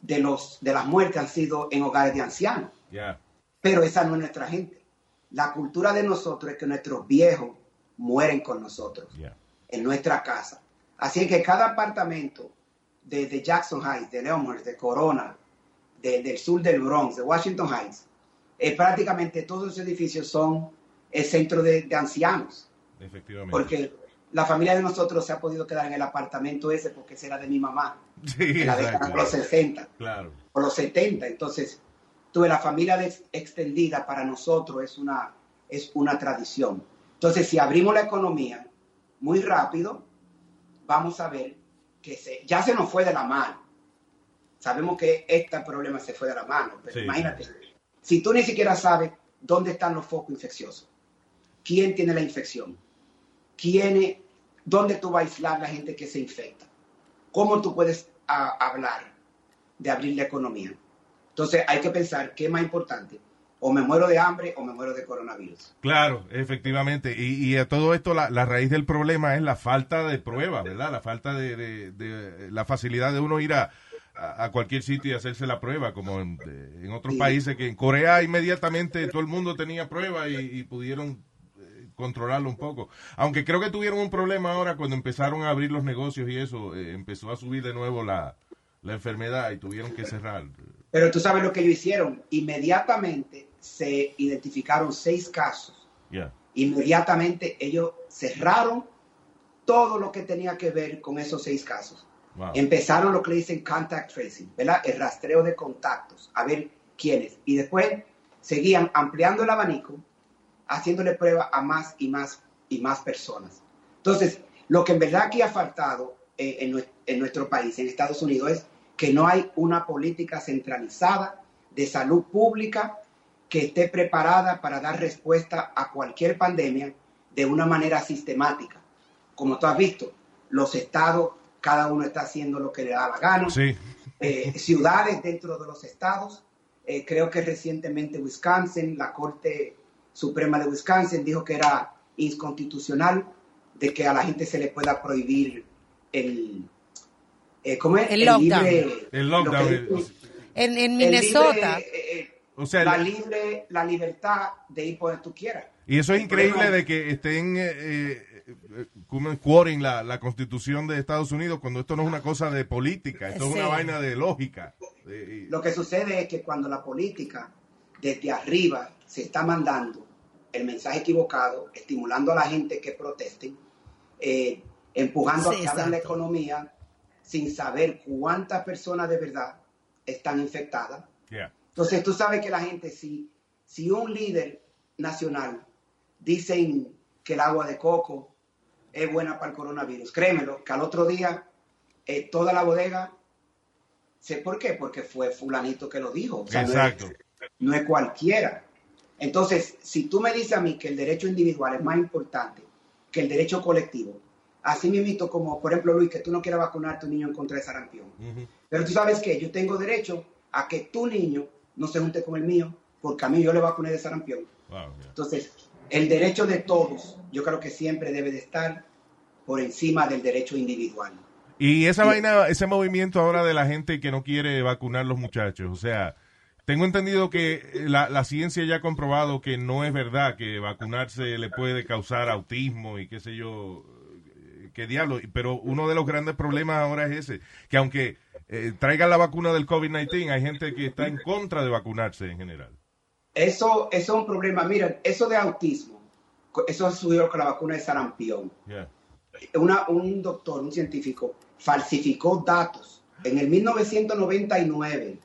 de, los, de las muertes han sido en hogares de ancianos, Ya. pero esa no es nuestra gente. La cultura de nosotros es que nuestros viejos mueren con nosotros, en nuestra casa. Así que cada apartamento de, de Jackson Heights, de Leomoor, de Corona, de- del sur del Bronx, de Washington Heights, eh, prácticamente todos los edificios son el centro de- de ancianos Efectivamente. porque la familia de nosotros se ha podido quedar en el apartamento ese porque ese era de mi mamá Sí, en la década de los 60 Claro. o los 70 entonces tuve la familia de- extendida para nosotros es una es una tradición entonces si abrimos la economía muy rápido vamos a ver que se, ya se nos fue de la mano. Sabemos que este problema se fue de la mano pero Sí, imagínate si tú ni siquiera sabes dónde están los focos infecciosos quién tiene la infección quién, es- dónde tú vas a aislar la gente que se infecta, cómo tú puedes a- hablar de abrir la economía. Entonces hay que pensar qué es más importante, o me muero de hambre o me muero de coronavirus. Claro, efectivamente. Y, y a todo esto, la, la raíz del problema es la falta de pruebas, ¿verdad? La falta de, de- de- la facilidad de uno ir a, a- cualquier sitio y hacerse la prueba, como en, otros Sí. países que en Corea inmediatamente todo el mundo tenía prueba y, y pudieron eh, controlarlo un poco. Aunque creo que tuvieron un problema ahora cuando empezaron a abrir los negocios y eso, eh, empezó a subir de nuevo la, la enfermedad y tuvieron que cerrar. Pero tú sabes lo que ellos hicieron, inmediatamente se identificaron seis casos, Ya. inmediatamente ellos cerraron todo lo que tenía que ver con esos seis casos. Wow. Empezaron lo que le dicen contact tracing, ¿verdad? El rastreo de contactos, a ver quiénes. Y después seguían ampliando el abanico, haciéndole prueba a más y más y más personas. Entonces, lo que en verdad aquí ha faltado eh, en nuestro país, en Estados Unidos, es que no hay una política centralizada de salud pública que esté preparada para dar respuesta a cualquier pandemia de una manera sistemática. Como tú has visto, los estados, cada uno está haciendo lo que le da la gana. Sí. Eh, ciudades dentro de los estados. Eh, creo que recientemente Wisconsin, la Corte Suprema de Wisconsin dijo que era inconstitucional de que a la gente se le pueda prohibir el, eh, ¿cómo es? El lockdown. libre- El lo lockdown. que- En, el Minnesota. libre, eh, eh, o sea, la libre, la libertad de ir por donde tú quieras. Y eso es increíble de que estén eh, eh, eh, quoting la, la constitución de Estados Unidos cuando esto no es una cosa de política, esto es una vaina de lógica. Eh, Lo que sucede es que cuando la política desde arriba se está mandando el mensaje equivocado, estimulando a la gente que protesten, eh, empujando Sí, a que abran la economía sin saber cuántas personas de verdad están infectadas. yeah. Entonces tú sabes que la gente, si, si un líder nacional dicen que el agua de coco es buena para el coronavirus, créemelo, que al otro día eh, toda la bodega, sé por qué, porque fue fulanito que lo dijo. O sea, no es- Exacto. no es cualquiera. Entonces, si tú me dices a mí que el derecho individual es más importante que el derecho colectivo, así mismo como, por ejemplo, Luis, que tú no quieras vacunar a tu niño en contra de sarampión. Pero tú sabes que yo tengo derecho a que tu niño no se junte con el mío, porque a mí yo le vacuné de sarampión. Wow, yeah. Entonces, el derecho de todos, yo creo que siempre debe de estar por encima del derecho individual. Y esa vaina, ese movimiento ahora de la gente que no quiere vacunar los muchachos, o sea, tengo entendido que la, la ciencia ya ha comprobado que no es verdad que vacunarse le puede causar autismo y qué sé yo, eh, qué diablo. Pero uno de los grandes problemas ahora es ese, que aunque eh, traigan la vacuna del COVID-19, hay gente que está en contra de vacunarse en general. Eso, eso es un problema. Mira, eso de autismo, eso sucedió con la vacuna de sarampión. Yeah. Una- un doctor, un científico, falsificó datos en el 1999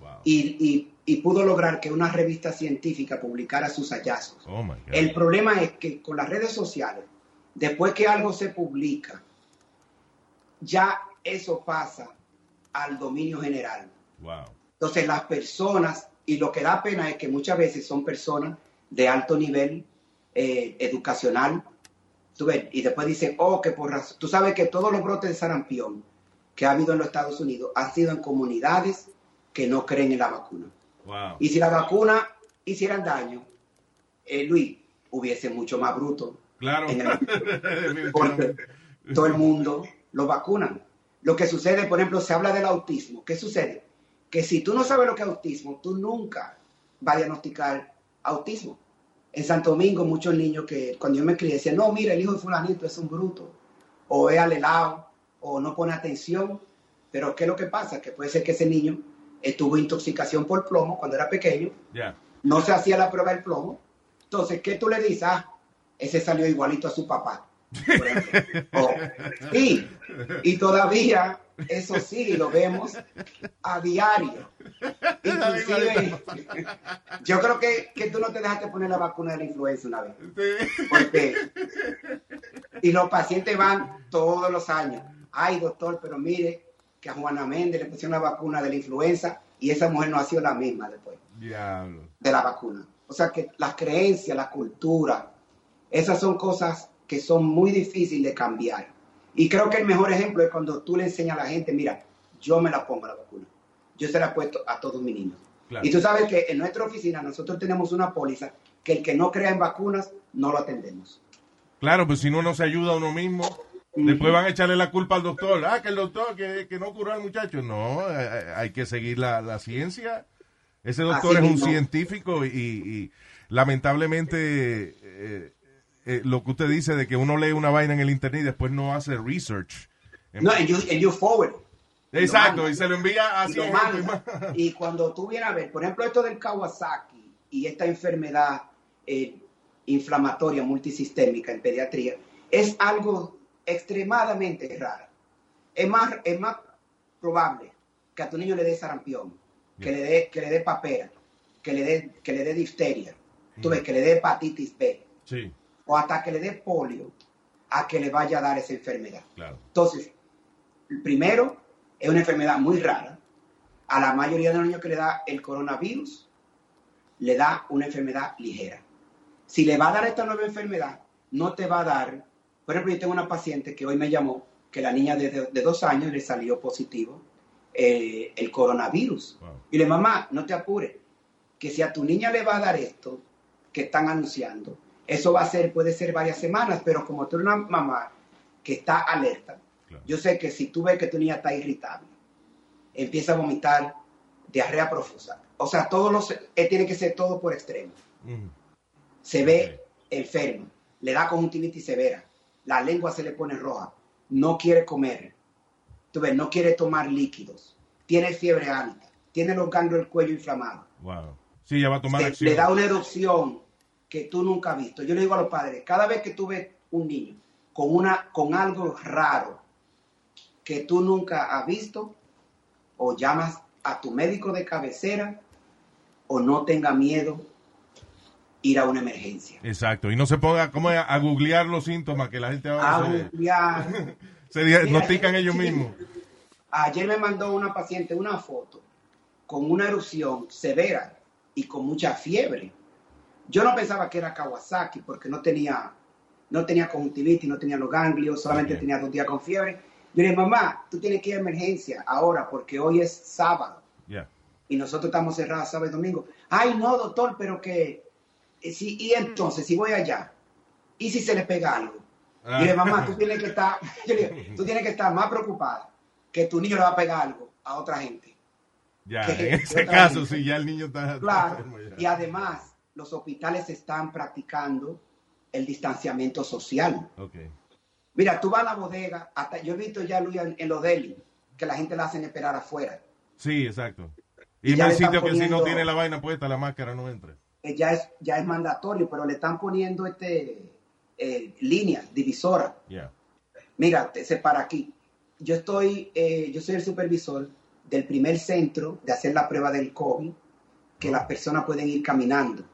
Wow. y, y- y pudo lograr que una revista científica publicara sus hallazgos. Oh. El problema es que con las redes sociales, después que algo se publica, ya eso pasa al dominio general. Wow. Entonces las personas, y lo que da pena es que muchas veces son personas de alto nivel eh, educacional, tú ves, y después dicen, oh, que por razón, tú sabes que todos los brotes de sarampión que ha habido en los Estados Unidos han sido en comunidades que no creen en la vacuna. Wow. Y si la vacuna hiciera daño, eh, Luis, hubiese mucho más bruto. Claro. En el- todo el mundo lo vacunan. Lo que sucede, por ejemplo, se habla del autismo. ¿Qué sucede? Que si tú no sabes lo que es autismo, tú nunca vas a diagnosticar autismo. En Santo Domingo, muchos niños que cuando yo me crié decían, no, mira, el hijo de fulanito es un bruto, o es alelado, o no pone atención. Pero ¿qué es lo que pasa? Que puede ser que ese niño eh, tuvo intoxicación por plomo cuando era pequeño, Yeah. no se hacía la prueba del plomo. Entonces, ¿qué tú le dices? Ah, ese salió igualito a su papá. Por ejemplo. O, sí, y todavía eso sí lo vemos a diario. Inclusive, yo creo que, que tú no te dejaste poner la vacuna de la influenza una vez. Porque, y los pacientes van todos los años. Ay, doctor, pero mire que a Juana Méndez le pusieron la vacuna de la influenza y esa mujer no ha sido la misma después Diablo. de la vacuna. O sea que las creencias, la cultura, esas son cosas que son muy difíciles de cambiar. Y creo que el mejor ejemplo es cuando tú le enseñas a la gente, mira, yo me la pongo la vacuna. Yo se la he puesto a todos mis niños. Claro. Y tú sabes que en nuestra oficina nosotros tenemos una póliza que el que no crea en vacunas no lo atendemos. Claro, pues si uno no se ayuda a uno mismo, después van a echarle la culpa al doctor. Ah, que el doctor que, que no curó al muchacho. No, eh, hay que seguir la, la ciencia. Ese doctor Así es un científico y, y lamentablemente eh, eh, lo que usted dice de que uno lee una vaina en el internet y después no hace research. No, en you, forward. Exacto, manda. y se lo envía a y lo. Y cuando tú vienes a ver, por ejemplo, esto del Kawasaki y esta enfermedad eh, inflamatoria multisistémica en pediatría, es algo extremadamente raro. Es más, es más probable que a tu niño le dé sarampión, que le dé, que le dé papera, que le dé, que le dé difteria, tú ves, que le dé hepatitis B, Sí, o hasta que le dé polio, a que le vaya a dar esa enfermedad. claro. Entonces, primero es una enfermedad muy rara. A la mayoría de los niños que le da el coronavirus, le da una enfermedad ligera. Si le va a dar esta nueva enfermedad, no te va a dar. Por ejemplo, yo tengo una paciente que hoy me llamó que la niña de, de- de dos años le salió positivo eh, el coronavirus. Wow. Y le mamá, no te apures, que si a tu niña le va a dar esto que están anunciando, eso va a ser, puede ser varias semanas, pero como tú eres una mamá que está alerta, Claro. yo sé que si tú ves que tu niña está irritable, empieza a vomitar, diarrea profusa, o sea, todos los, tiene que ser todo por extremo. Se ve enfermo, le da conjuntivitis severa, la lengua se le pone roja, no quiere comer, tú ves, no quiere tomar líquidos, tiene fiebre alta, tiene los ganglios del cuello inflamados, Wow. Sí, ya va a tomar se- acción. le da una erupción que tú nunca has visto. Yo le digo a los padres, cada vez que tú ves un niño con, una, con algo raro que tú nunca has visto, o llamas a tu médico de cabecera, o no tenga miedo ir a una emergencia. Exacto. Y no se ponga como a, a googlear los síntomas que la gente ahora A se, googlear. se Mira, diagnostican ellos sí. mismos. Ayer me mandó una paciente una foto con una erupción severa y con mucha fiebre. Yo no pensaba que era Kawasaki porque no tenía, no tenía conjuntivitis, no tenía los ganglios, solamente tenía dos días con fiebre. Yo le dije, mamá, tú tienes que ir a emergencia ahora porque hoy es sábado y nosotros estamos cerrados sábado y domingo. Ay, no, doctor, pero que... eh, sí, y entonces, si voy allá, ¿y si se le pega algo? Ah. Yo le dije, mamá, tú tienes que estar, yo le dije, tú tienes que estar más preocupada que tu niño le va a pegar algo a otra gente. Ya, Que- en ese caso, gente. sí, ya el niño está. está Claro. enfermo. Y además, los hospitales están practicando el distanciamiento social. Ok. Mira, tú vas a la bodega, hasta yo he visto ya Luis, en, en los deli, que la gente la hacen esperar afuera. Sí, exacto. Y Y ya en el sitio que si no tiene la vaina puesta, la máscara no entra. Eh, ya es, ya es mandatorio, pero le están poniendo este eh, líneas, divisoras. Ya. Mira, te separa aquí. Yo estoy, eh, yo soy el supervisor del primer centro de hacer la prueba del COVID, que las personas pueden ir caminando.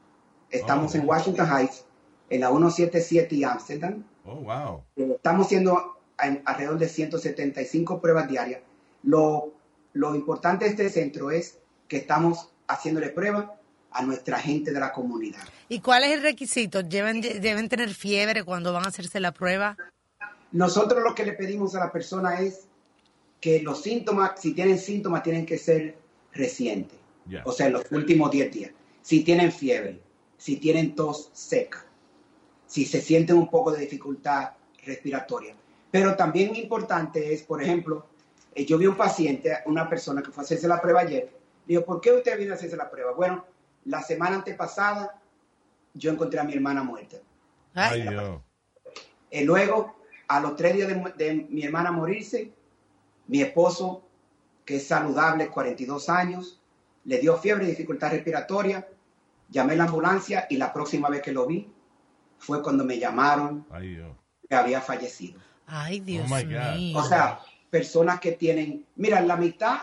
Estamos Oh. en Washington Heights, en la 177 y Amsterdam. Oh, wow. Eh, Estamos haciendo en- alrededor de 175 pruebas diarias. Lo, lo importante de este centro es que estamos haciéndole pruebas a nuestra gente de la comunidad. ¿Y cuál es el requisito? ¿Deben, ¿Deben tener fiebre cuando van a hacerse la prueba? Nosotros lo que le pedimos a la persona es que los síntomas, si tienen síntomas, tienen que ser recientes. O sea, en los últimos 10 días. Si tienen fiebre, si tienen tos seca, si se sienten un poco de dificultad respiratoria. Pero también importante es, por ejemplo, eh, yo vi un paciente, una persona que fue a hacerse la prueba ayer. Digo, ¿por qué usted vino a hacerse la prueba? Bueno, la semana antepasada yo encontré a mi hermana muerta. Ay, Dios. Eh, luego, a los tres días de mi hermana morirse, mi esposo, que es saludable, 42 años, le dio fiebre y dificultad respiratoria. Llamé a la ambulancia y la próxima vez que lo vi fue cuando me llamaron Ay, Dios. que había fallecido. Ay, Dios Oh, God. mío. O sea, personas que tienen, mira, la mitad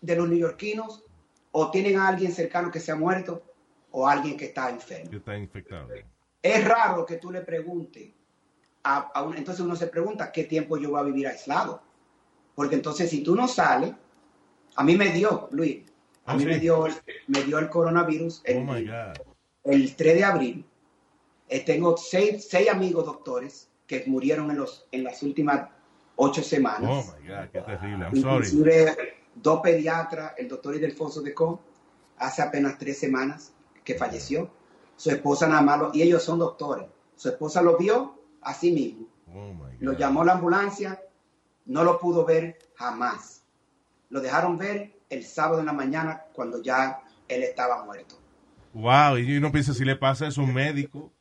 de los neoyorquinos o tienen a alguien cercano que se ha muerto o alguien que está enfermo. Que está infectado. Es raro que tú le preguntes, a, a un- entonces uno se pregunta qué tiempo yo voy a vivir aislado. Porque entonces si tú no sales, a mí me dio, Luis, a Oh, mí sí. me, dio, el- me dio el coronavirus Oh, el, my God. el 3 de abril. Eh, tengo seis, seis amigos doctores que murieron en, los, en las últimas ocho semanas. Oh, my God. Qué terrible. I'm sorry. Inclusive dos pediatras, el doctor Ildefonso de Co, hace apenas tres semanas que falleció. Su esposa nada más, lo- y ellos son doctores. Su esposa lo vio a sí mismo. Oh, my Lo God. llamó la ambulancia, no lo pudo ver jamás. Lo dejaron ver el sábado en la mañana cuando ya él estaba muerto. Wow. Y uno piensa si le pasa eso a un médico.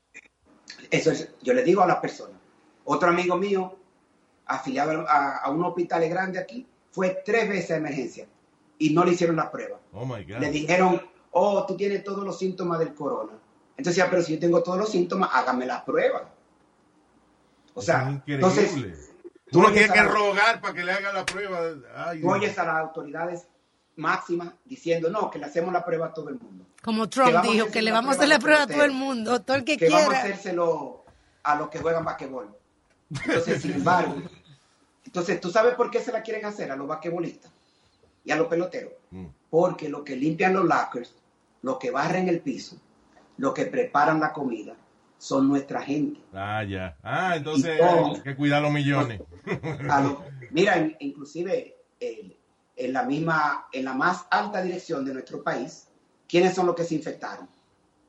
Eso es, yo le digo a las personas. Otro amigo mío, afiliado a, a un hospital grande aquí, fue tres veces a emergencia y no le hicieron la prueba. Oh, my God. Le dijeron, oh, tú tienes todos los síntomas del corona. Entonces, ya, pero si yo tengo todos los síntomas, hágame la prueba. O Eso sea, entonces, tú Uno oyes tiene que rogar para que le haga la prueba. Ay, oyes a las autoridades máximas diciendo, no, que le hacemos la prueba a todo el mundo. Como Trump dijo que le vamos a hacer la prueba a todo el mundo, todo el que, que vamos a quiera. hacérselo a los que juegan basquetbol. Entonces, sin embargo, entonces, ¿tú sabes por qué se la quieren hacer a los basquetbolistas y a los peloteros? Mm. Porque los que limpian los lockers, los que barren el piso, los que preparan la comida, son nuestra gente. Ah, ya. Ah, entonces Y todo. hay que cuidar los millones. A los- mira, in- inclusive eh, en la misma, en la más alta dirección de nuestro país, ¿quiénes son los que se infectaron?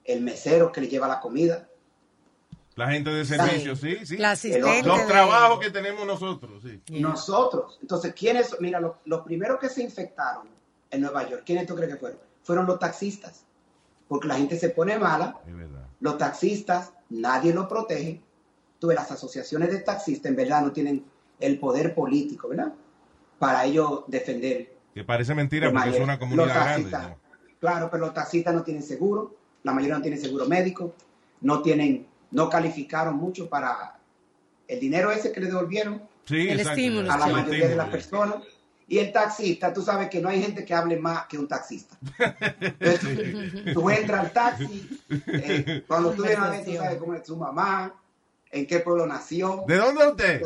El mesero que le lleva la comida, La gente de servicio, sí, sí. La asistente Los de- trabajos que tenemos nosotros, sí. Nosotros. Entonces, ¿quiénes? Mira, lo- los primeros que se infectaron en Nueva York, ¿quiénes tú crees que fueron? Fueron los taxistas. Porque la gente se pone mala, Es verdad. los taxistas, nadie los protege. tú ves, las asociaciones de taxistas en verdad no tienen el poder político, ¿verdad? Para ellos defender. Que parece mentira porque es una los comunidad grande. taxistas. ¿no? Claro, pero los taxistas no tienen seguro, la mayoría no tienen seguro médico, no tienen, no calificaron mucho para el dinero ese que le devolvieron Sí, El estímulo, a la sí. mayoría de las personas. Y el taxista, tú sabes que no hay gente que hable más que un taxista. Entonces, tú entras al taxi, eh, cuando tú vienes a ver, tú sabes cómo es su mamá, en qué pueblo nació. ¿De dónde usted?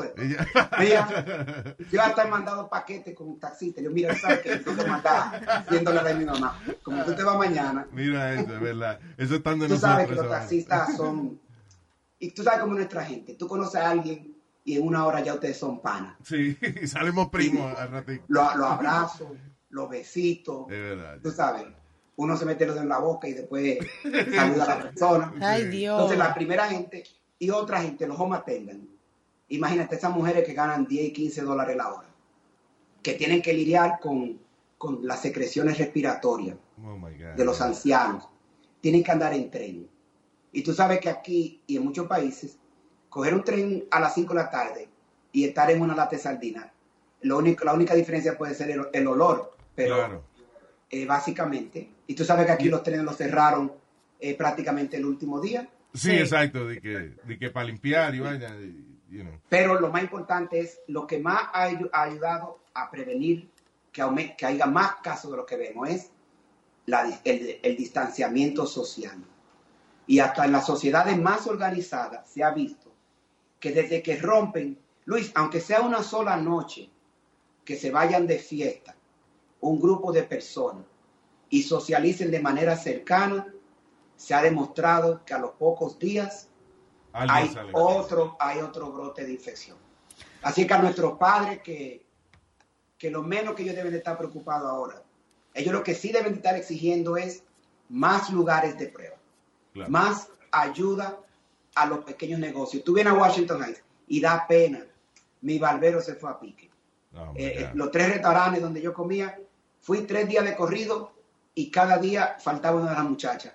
Mira, yo hasta he mandado paquetes con un taxista. Yo, mira, ¿sabes qué? Tengo que mandar 100 dólares de mi mamá. Como tú te vas mañana, Mira eso, es verdad. Eso están de tú sabes que los taxistas son... Y tú sabes cómo es nuestra gente. Tú conoces a alguien y en una hora ya ustedes son panas. Sí, salimos primos al ratito. Los lo abrazos, los besitos. Es verdad. Tú sabes, uno se mete los dedos en la boca y después saluda a la persona. Ay, Dios. Entonces la primera gente y otra gente, los home attendants. Imagínate esas mujeres que ganan 10 y 15 dólares la hora, que tienen que lidiar con, con las secreciones respiratorias Oh de los ancianos. Tienen que andar en tren. Y tú sabes que aquí y en muchos países, coger un tren a las 5 de la tarde y estar en una lata de sardina, lo único, la única diferencia puede ser el, el olor, pero Claro. eh, básicamente, y tú sabes que aquí los trenes los cerraron eh, prácticamente el último día, Sí, exacto. De que, de que para limpiar y vaina. y- you know. pero lo más importante es lo que más ha, ayu- ha ayudado a prevenir que, aume- que haya más casos de lo que vemos es la dis- el, el distanciamiento social. Y hasta en las sociedades más organizadas se ha visto que desde que rompen, Luis, aunque sea una sola noche, que se vayan de fiesta, un grupo de personas y socialicen de manera cercana, se ha demostrado que a los pocos días hay otro, hay otro brote de infección. Así que a nuestros padres que, que lo menos que ellos deben de estar preocupados ahora, ellos lo que sí deben de estar exigiendo es más lugares de prueba, Claro. más ayuda a los pequeños negocios. Tú vienes a Washington Heights y da pena. Mi barbero se fue a pique. Oh Eh, eh, los tres restaurantes donde yo comía, fui tres días de corrido y cada día faltaba una de las muchachas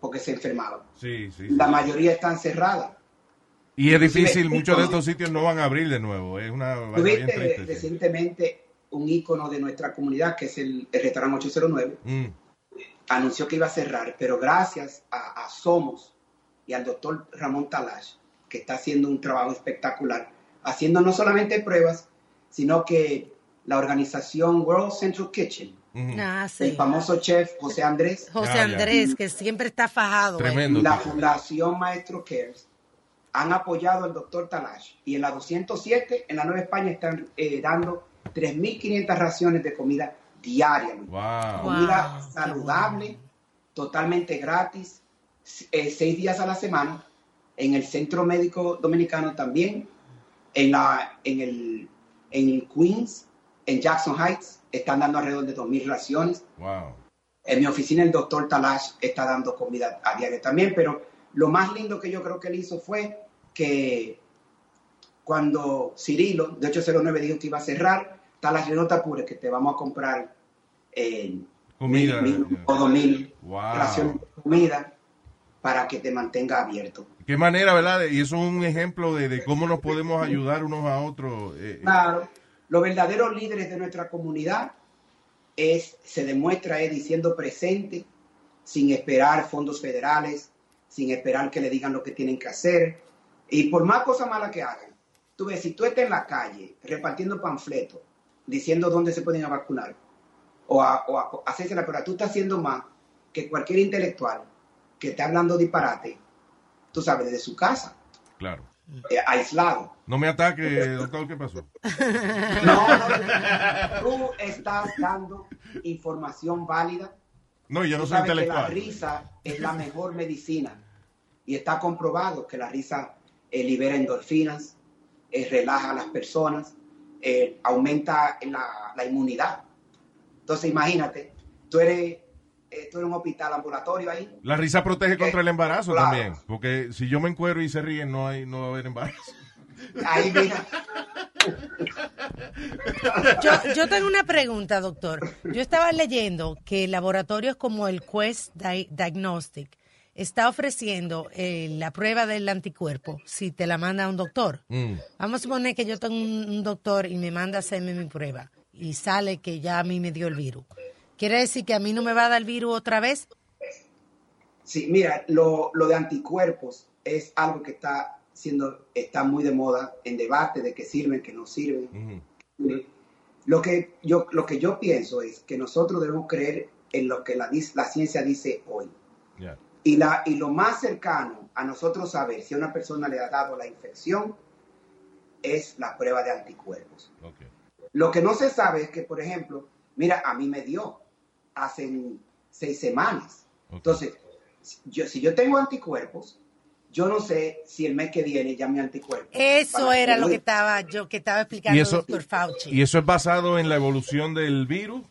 porque se enfermaban. Sí, sí. La sí. mayoría están cerradas. Y es difícil, muchos de estos sitios no van a abrir de nuevo. Es una vaina bien Tuviste triste. recientemente un ícono de nuestra comunidad, que es el, el restaurante 809, Mm. anunció que iba a cerrar, pero gracias a, a Somos y al doctor Ramón Talash, que está haciendo un trabajo espectacular, haciendo no solamente pruebas, sino que la organización World Central Kitchen. Ah, sí. el famoso chef José Andrés, José. Andrés, que siempre está fajado. eh. Tremendo. la. Fundación Maestro Cares, han apoyado al doctor Talash y en la 207, en la Nueva España, están eh, dando 3.500 raciones de comida diaria. Wow. comida Wow, saludable, totalmente gratis, eh, seis días a la semana, en el Centro Médico Dominicano también, en, la, en, el, en Queens, en Jackson Heights, están dando alrededor de 2.000 raciones. Wow. En mi oficina el doctor Talash está dando comida a diario también, pero lo más lindo que yo creo que él hizo fue que cuando Cirilo de 809 dijo que iba a cerrar, Talash le no te apures que te vamos a comprar eh, Comida, mil, o dos mil Wow. raciones de comida para que te mantenga abierto. Qué manera, ¿verdad? Y eso es un ejemplo de, de cómo nos podemos ayudar unos a otros. eh, eh. Claro, los verdaderos líderes de nuestra comunidad es, se demuestra es diciendo presente, sin esperar fondos federales, sin esperar que le digan lo que tienen que hacer. Y por más cosas malas que hagan, tú ves, si tú estás en la calle repartiendo panfletos, diciendo dónde se pueden vacunar, o a, o hacerse la prueba, tú estás haciendo más que cualquier intelectual que esté hablando disparate, tú sabes, desde su casa, Claro. Eh, aislado. No me ataque, doctor, ¿qué pasó? No, no, tú estás dando información válida. No, yo no soy que la intelectual. risa es la mejor medicina y está comprobado que la risa eh, libera endorfinas, eh, relaja a las personas, aumenta la, la inmunidad. Entonces imagínate, tú eres, eh, tú eres un hospital ambulatorio ahí, La risa protege contra el embarazo Claro. también. Porque si yo me encuero y se ríen, no, hay, no va a haber embarazo. ahí mira, Yo, yo tengo una pregunta, doctor. Yo estaba leyendo que laboratorios como el Quest Di- Diagnostic está ofreciendo eh, la prueba del anticuerpo si te la manda un doctor. Mm. Vamos a suponer que yo tengo un, un doctor y me manda a hacerme mi prueba y sale que ya a mí me dio el virus. ¿Quiere decir que a mí no me va a dar el virus otra vez? Sí, mira, lo, lo de anticuerpos es algo que está siendo, está muy de moda en debate de que sirven, que no sirven. Lo que yo, lo que yo pienso es que nosotros debemos creer en lo que la, dis- la ciencia dice hoy. Yeah. Y, la, y lo más cercano a nosotros saber si a una persona le ha dado la infección es la prueba de anticuerpos. Okay. Lo que no se sabe es que, por ejemplo, mira, a mí me dio hace seis semanas. Entonces, yo, si yo tengo anticuerpos, yo no sé si el mes que viene ya mi anticuerpos. Eso era lo que estaba yo que estaba explicando ¿Y el eso, doctor Fauci. ¿Y eso es basado en la evolución del virus?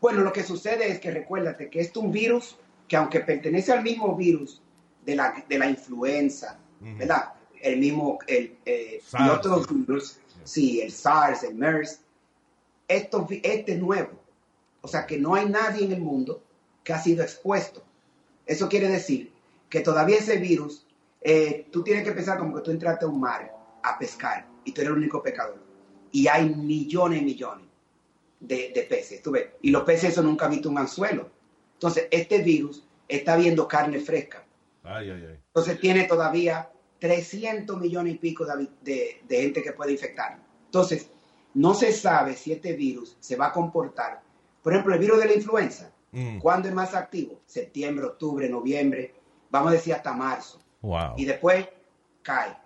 Bueno, lo que sucede es que recuérdate que esto es un virus que aunque pertenece al mismo virus de la, de la influenza, ¿verdad? El mismo, el, eh, y SARS. otros virus, sí, el SARS, el MERS, esto, este es nuevo. O sea que no hay nadie en el mundo que ha sido expuesto. Eso quiere decir que todavía ese virus, eh, tú tienes que pensar como que tú entraste a un mar a pescar y tú eres el único pescador. Y hay millones y millones de, de peces, tú ves. Y los peces eso nunca han visto un anzuelo. Entonces, este virus está viendo carne fresca. Ay, ay, ay. Entonces, tiene todavía 300 millones y pico de- de gente que puede infectar. Entonces, no se sabe si este virus se va a comportar. Por ejemplo, el virus de la influenza, Mm. ¿cuándo es más activo? Septiembre, octubre, noviembre, vamos a decir hasta marzo. Wow. Y después cae.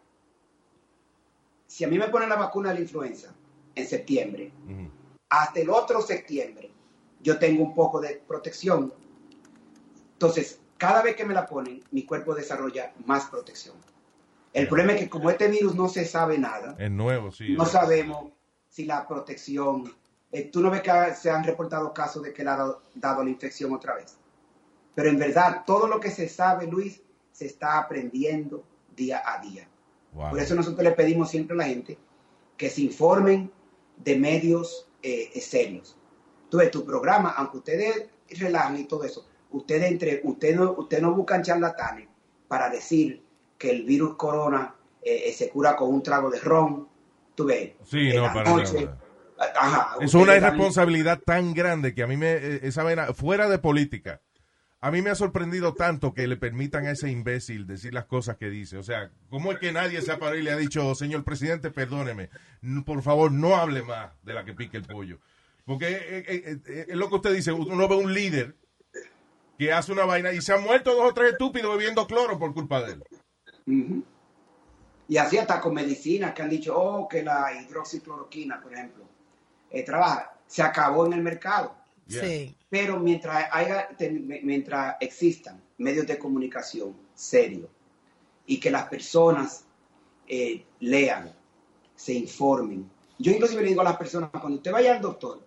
Si a mí me ponen la vacuna de la influenza en septiembre, Ujú. hasta el otro septiembre, yo tengo un poco de protección. Entonces, cada vez que me la ponen, mi cuerpo desarrolla más protección. El problema es que como este virus no se sabe nada, Es nuevo, sí. no sabemos si la protección... eh, tú no ves que se han reportado casos de que le ha dado, dado la infección otra vez. Pero en verdad, todo lo que se sabe, Luis, se está aprendiendo día a día. Wow. Por eso nosotros le pedimos siempre a la gente que se informen de medios eh, eh, serios. Tú ves tu programa, aunque ustedes relajen y todo eso, ustedes entre, ustedes no, ustedes no buscan charlatanes para decir que el virus corona eh, se cura con un trago de ron. Tú ves. Sí, en no, la para noche. nada. Ajá, Es una irresponsabilidad tan grande que a mí me, eh, esa vaina, fuera de política, a mí me ha sorprendido tanto que le permitan a ese imbécil decir las cosas que dice. O sea, ¿cómo es que nadie se ha parado y le ha dicho, señor presidente, perdóneme, por favor, no hable más de la que pique el pollo? Porque eh, eh, es lo que usted dice, uno ve un líder que hace una vaina y se han muerto dos o tres estúpidos bebiendo cloro por culpa de él. Y así hasta con medicinas que han dicho, oh, que la hidroxicloroquina, por ejemplo, eh, trabaja, se acabó en el mercado. Sí. Pero mientras, haya, te- mientras existan medios de comunicación serios y que las personas eh, lean, se informen. Yo inclusive le digo a las personas, cuando usted vaya al doctor,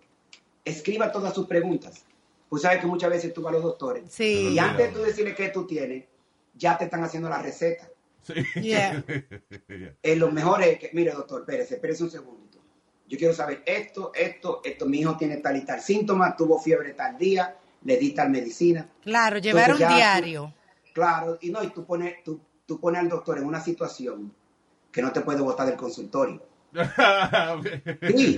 escriba todas sus preguntas. Pues sabes que muchas veces tú vas a los doctores Sí. y antes de tú decirle qué tú tienes, ya te están haciendo la receta. Yeah. Eh, lo mejor es que, mire doctor, espérese, espérese un segundito. Yo quiero saber esto, esto, esto, mi hijo tiene tal y tal síntoma, tuvo fiebre tal día, le di tal medicina. Claro, llevar un diario. tú- claro, y no, y tú pones, tú, tú pones al doctor en una situación que no te puede botar del consultorio. Sí,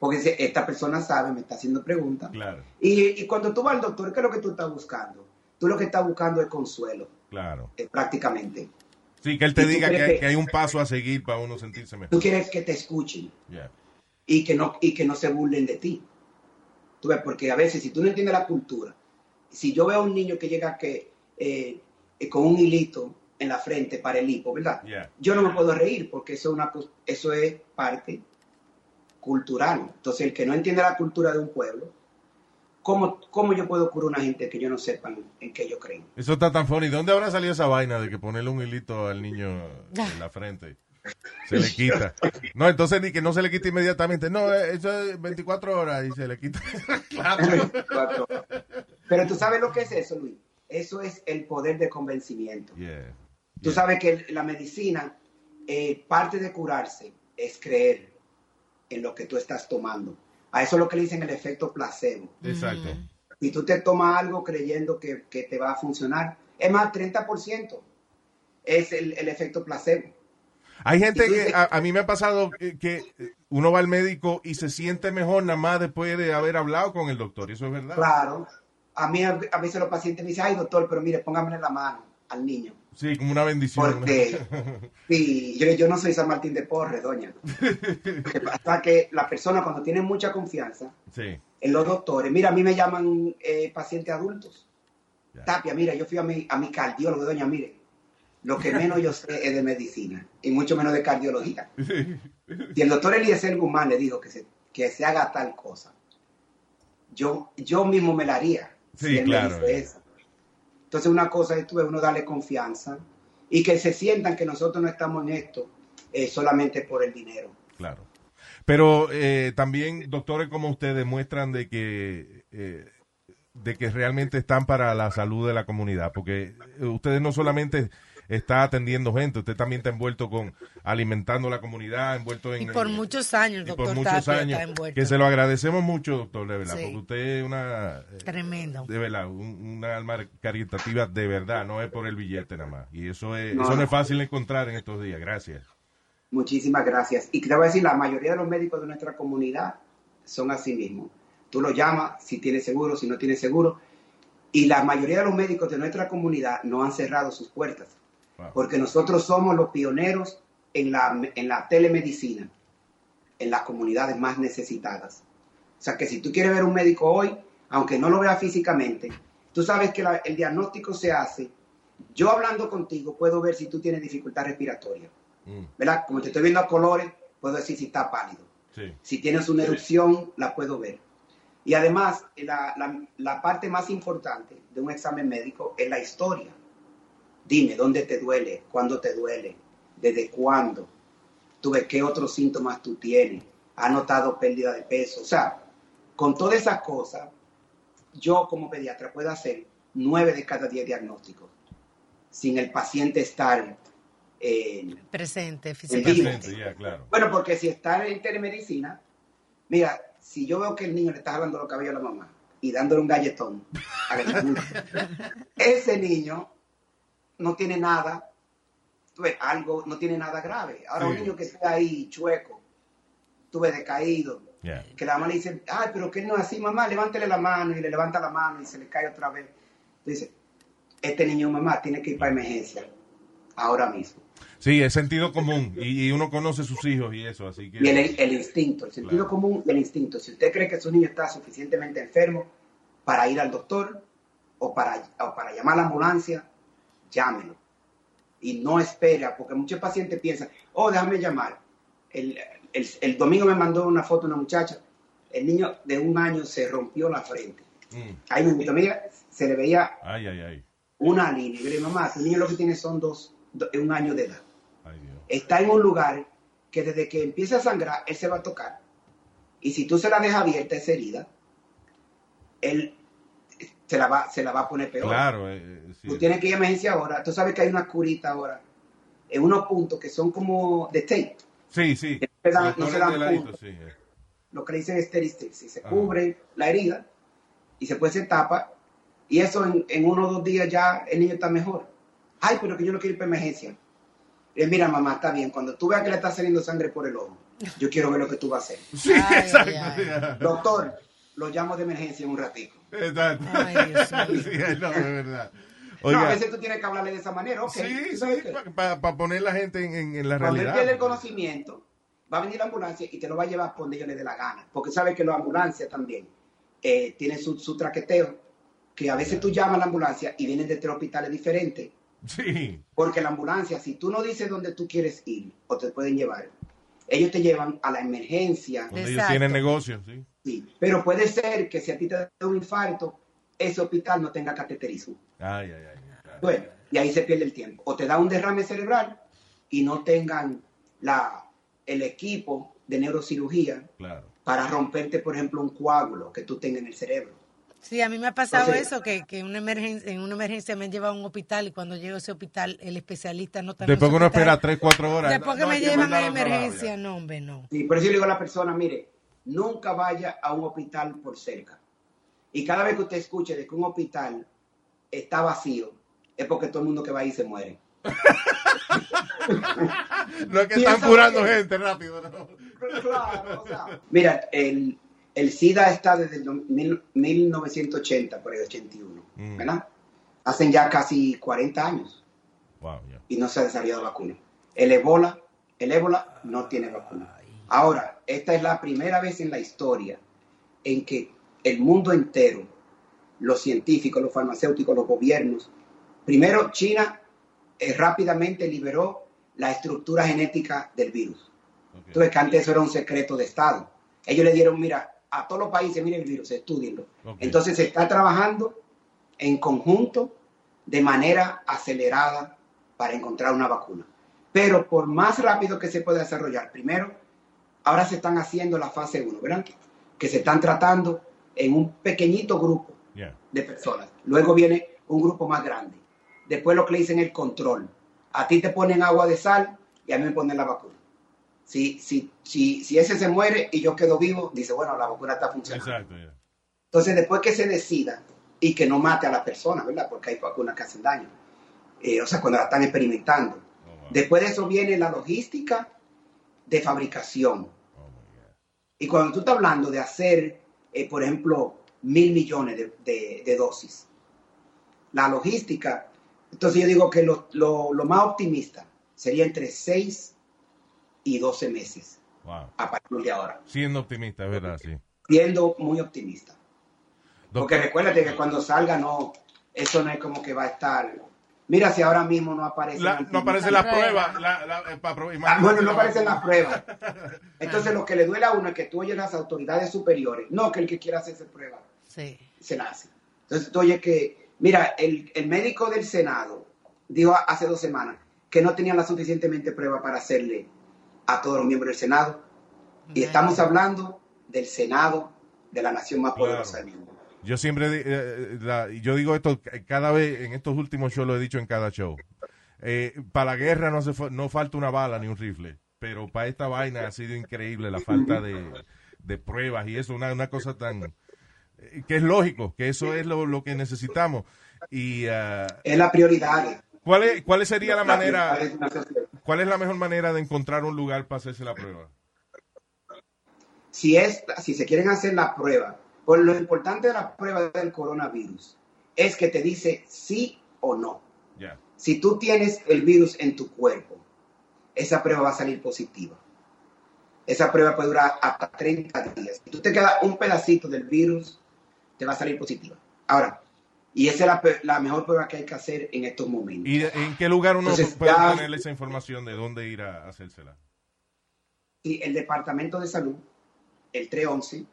porque esta persona sabe, me está haciendo preguntas. Claro, Y, y cuando tú vas al doctor, ¿qué es lo que tú estás buscando? Tú lo que estás buscando es consuelo, claro. eh, prácticamente. Sí, que él te ¿Y tú diga que hay un paso a seguir para uno sentirse mejor. Tú quieres que te escuchen. Yeah. Y que no y que no se burlen de ti. Tú ves, porque a veces si tú no entiendes la cultura, si yo veo a un niño que llega que eh, con un hilito en la frente para el hipo, ¿verdad? Yeah. Yo no me puedo reír porque eso es una eso es parte cultural. Entonces el que no entiende la cultura de un pueblo, ¿cómo, cómo yo puedo curar a una gente que yo no sepan en qué ellos creen? Eso está tan funny. ¿De dónde habrá salido esa vaina de que ponerle un hilito al niño en la frente? Se le quita. No, entonces ni que no se le quite inmediatamente. No, eh, eso es 24 horas y se le quita. claro. Pero tú sabes lo que es eso, Luis. Eso es el poder de convencimiento. Yeah. Tú sabes que la medicina, eh, parte de curarse es creer en lo que tú estás tomando. A eso es lo que le dicen el efecto placebo. Exacto. Si tú te tomas algo creyendo que, que te va a funcionar, Es más, 30% es el, el efecto placebo. Hay gente que a, a mí me ha pasado que uno va al médico y se siente mejor nada más después de haber hablado con el doctor. Eso es verdad. Claro. A mí a, veces los pacientes me dicen, ay doctor, pero mire, póngame la mano al niño. Sí, como una bendición. Porque, sí, yo, yo no soy San Martín de Porres, doña. Lo que pasa es que la persona cuando tiene mucha confianza sí. en los doctores, mira, a mí me llaman eh, pacientes adultos. Tapia, mira, yo fui a mi, a mi cardiólogo, doña, mire, lo que menos yo sé es de medicina y mucho menos de cardiología. Y el doctor Eliezer Guzmán le dijo que se, que se haga tal cosa. Yo, yo mismo me la haría. Sí, si él me claro, dice eh. eso. Entonces una cosa es tú, uno darle confianza y que se sientan que nosotros no estamos en esto eh, solamente por el dinero. Claro. Pero eh, también doctores como ustedes demuestran de que eh, de que realmente están para la salud de la comunidad, porque ustedes no solamente está atendiendo gente, usted también está envuelto con alimentando la comunidad, envuelto en Y por en- muchos años, doctor por muchos Tapia años, está envuelto. que se lo agradecemos mucho, doctor, de verdad, Sí. porque usted es una eh, Tremendo. de verdad, un- una alma caritativa de verdad, no es por el billete nada más. Y eso es, No, eso no no. es fácil de encontrar en estos días. Gracias. Muchísimas gracias. Y te voy a decir, la mayoría de los médicos de nuestra comunidad son así mismos. Tú los llamas si tienes seguro, si no tienes seguro. Y la mayoría de los médicos de nuestra comunidad no han cerrado sus puertas. Porque nosotros somos los pioneros en la, en la telemedicina, en las comunidades más necesitadas. O sea que si tú quieres ver un médico hoy, aunque no lo veas físicamente, tú sabes que la- el diagnóstico se hace. Yo hablando contigo puedo ver si tú tienes dificultad respiratoria. ¿verdad? Como te estoy viendo a colores, puedo decir si está pálido. Sí. Si tienes una erupción, la puedo ver. Y además, la, la- la parte más importante de un examen médico es la historia. Dime dónde te duele, cuándo te duele, desde cuándo, tú ves qué otros síntomas tú tienes, has notado pérdida de peso. O sea, con todas esas cosas, yo como pediatra puedo hacer nueve de cada diez diagnósticos sin el paciente estar en, Presente, en físicamente. claro. Bueno, porque si está en telemedicina, mira, si yo veo que el niño le está jalando los cabellos a la mamá y dándole un galletón, a la ese niño no tiene nada, tú ves, algo, no tiene nada grave. Ahora, un niño que está ahí chueco, tú ves, decaído, que la mamá le dice, ay, pero que él no es así, mamá, levántele la mano, y le levanta la mano y se le cae otra vez. Dice, este niño, mamá, tiene que ir para emergencia, ahora mismo. Sí, es sentido común y, uno conoce sus hijos y eso, así que... Y el, el instinto, el sentido común y el instinto. Si usted cree que su niño está suficientemente enfermo para ir al doctor o para, o para llamar a la ambulancia, llámelo. Y no espera, porque muchos pacientes piensan, oh, déjame llamar. El, el- el domingo me mandó una foto una muchacha, el niño de un año se rompió la frente. Mm. Ahí mismo, mira, se le veía Ay, ay, ay. una línea. Y yo le digo, mamá, tu niño lo que tiene son dos, do- un año de edad. Dios. Está en un lugar que desde que empieza a sangrar, él se va a tocar. Y si tú se la dejas abierta esa herida, él se la va, se la va a poner peor. Claro, eh, eh, sí. Tú tienes que ir a emergencia ahora. Tú sabes que hay una curita ahora en unos puntos que son como de tape. Sí, sí. Que no se dan- Se no se ponen dan de ladito, puntos. sí, eh. Lo que le dicen stereotypes. Se Ajá. cubre la herida y después se tapa. Y eso en, en uno o dos días ya el niño está mejor. Ay, pero que yo no quiero ir para emergencia. Eh, mira, mamá, está bien. Cuando tú veas que le está saliendo sangre por el ojo, yo quiero ver lo que tú vas a hacer. Sí, Ay, exacto. ay, ay. Doctor, lo llamo de emergencia en un ratito. Exacto. Ay, Dios mío. Sí, no, de verdad. no, a veces tú tienes que hablarle de esa manera. ok. sí, para poner la gente en, en- en la Cuando él realidad. pierde el conocimiento, va a venir la ambulancia y te lo va a llevar por donde ellos le dé la gana. Porque sabe que la ambulancia también eh, tiene su, su traqueteo, que a veces tú llamas a la ambulancia y vienen de tres hospitales diferentes. Sí, Porque la ambulancia, si tú no dices dónde tú quieres ir o te pueden llevar, ellos te llevan a la emergencia. donde ellos tienen negocios, sí. Sí. Pero puede ser que si a ti te da un infarto, ese hospital no tenga cateterismo. Ay, ay, ay. claro. Bueno, y ahí se pierde el tiempo. O te da un derrame cerebral y no tengan la, el equipo de neurocirugía Claro. para romperte, por ejemplo, un coágulo que tú tengas en el cerebro. Sí, a mí me ha pasado Entonces- eso, que, que en, una emergencia, en una emergencia me han llevado a un hospital y cuando llego a ese hospital, el especialista no está en Después que uno eh, hospital. espera 3, 4 horas. Después que no, me llevan a emergencia, no, hombre, no. Y por eso yo le digo a la persona, mire, nunca vaya a un hospital por cerca. Y cada vez que usted escuche de que un hospital está vacío, es porque todo el mundo que va ahí se muere. No es que están curando gente rápido. ¿no? Claro, o sea, Mira, el, el SIDA está desde el mil- 1980, por el 81, Mm. ¿verdad? Hacen ya casi 40 años Wow, y no se ha desarrollado vacuna. El ébola, el ébola no tiene vacuna. Ahora, esta es la primera vez en la historia en que el mundo entero, los científicos, los farmacéuticos, los gobiernos, primero China eh, rápidamente liberó la estructura genética del virus. Ok. Entonces, que antes eso era un secreto de Estado. Ellos le dieron, mira, a todos los países, miren el virus, estudienlo. Entonces, se está trabajando en conjunto de manera acelerada para encontrar una vacuna. Pero por más rápido que se pueda desarrollar, primero, ahora se están haciendo la fase 1, ¿verdad? Que se están tratando en un pequeñito grupo de personas. Luego viene un grupo más grande. Después lo que le dicen el control. A ti te ponen agua de sal y a mí me ponen la vacuna. Si, si, si, si ese se muere y yo quedo vivo, dice, bueno, la vacuna está funcionando. Exacto, ya. Entonces, después que se decida y que no mate a la persona, ¿verdad? Porque hay vacunas que hacen daño. Eh, o sea, cuando la están experimentando. Oh, wow. Después de eso viene la logística de fabricación. Y cuando tú estás hablando de hacer, eh, por ejemplo, mil millones de, de- de dosis, la logística, entonces yo digo que lo, lo- lo más optimista sería entre 6 y 12 meses Wow. a partir de ahora, Siendo optimista, verdad, sí. siendo muy optimista. Porque recuérdate que cuando salga, no, eso no es como que va a estar. Mira, si ahora mismo no aparece. la- no las pruebas. La, la, eh, Ah, bueno, no la- aparecen las pruebas. Entonces, lo que le duele a uno es que tú oyes las autoridades superiores. No, que el que quiera hacerse prueba Sí. se la hace. Entonces, tú oyes que, mira, el, el médico del Senado dijo hace dos semanas que no tenían la suficientemente prueba para hacerle a todos los miembros del Senado. Y estamos hablando del Senado de la nación más Claro. poderosa del mundo. Yo siempre, di- eh, la- yo digo esto cada vez, en estos últimos shows lo he dicho en cada show. Eh, para la guerra no, fa- no falta una bala ni un rifle, pero para esta vaina ha sido increíble la falta de, de pruebas y eso, una, una cosa tan... eh, que es lógico, que eso es lo, lo que necesitamos. Y ah, Es la prioridad. ¿cuál, es, ¿cuál sería la manera, cuál es la mejor manera de encontrar un lugar para hacerse la prueba? si, es, si se quieren hacer la prueba, pues lo importante de la prueba del coronavirus es que te dice sí o no. Si tú tienes el virus en tu cuerpo, esa prueba va a salir positiva. Esa prueba puede durar hasta 30 días. Si tú te queda un pedacito del virus, te va a salir positiva. Ahora, y esa es la, mejor prueba que hay que hacer en estos momentos. ¿Y en qué lugar uno Entonces, puede ya- obtener esa información de dónde ir a hacérsela? Y el Departamento de Salud, el 311,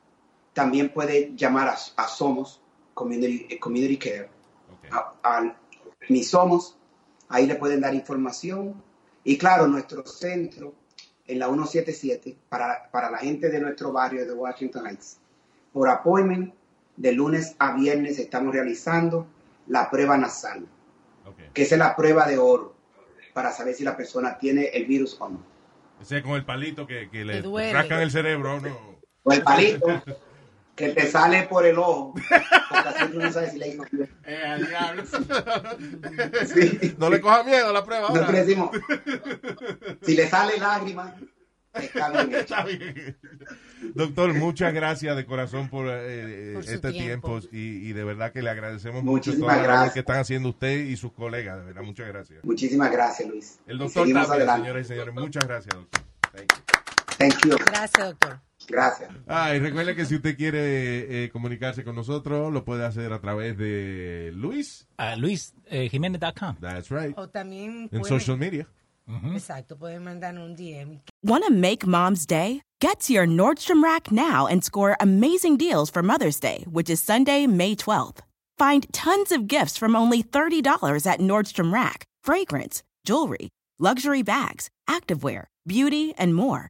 también puede llamar a, a Somos Community, eh, Community Care, Ok. a, a Mi Somos, ahí le pueden dar información. Y claro, nuestro centro en la 177 para, para la gente de nuestro barrio de Washington Heights. Por appointment, de lunes a viernes estamos realizando la prueba nasal, Ok. que esa es la prueba de oro para saber si la persona tiene el virus o no. Ese con el palito que, que le rascan el cerebro, ¿no? O el palito que te sale por el ojo, porque así tú no sabes si le hizo bien. Sí. No le coja miedo a la prueba Nosotros ahora. decimos, si le sale lágrima, está bien hecho. Está bien. Doctor, muchas gracias de corazón por, eh, Por su este tiempo, tiempo. y, y de verdad que le agradecemos mucho Muchísimas la labor gracias. que están haciendo usted y sus colegas. De verdad, muchas gracias. Muchísimas gracias, Luis. El doctor Tapia, señoras y señores, muchas gracias, doctor. Thank you. Thank you. Gracias, doctor. Gracias. Ah, y recuerde que si usted quiere eh, comunicarse con nosotros, lo puede hacer a través de Luis. A luisjiménez.com. That's right. O también En social media. Exacto, pueden mandar un DM. Want to make mom's day? Get to your Nordstrom Rack now and score amazing deals for Mother's Day, which is Sunday, May 12th. Find tons of gifts from only $30 at Nordstrom Rack fragrance, jewelry, luxury bags, activewear, beauty, and more.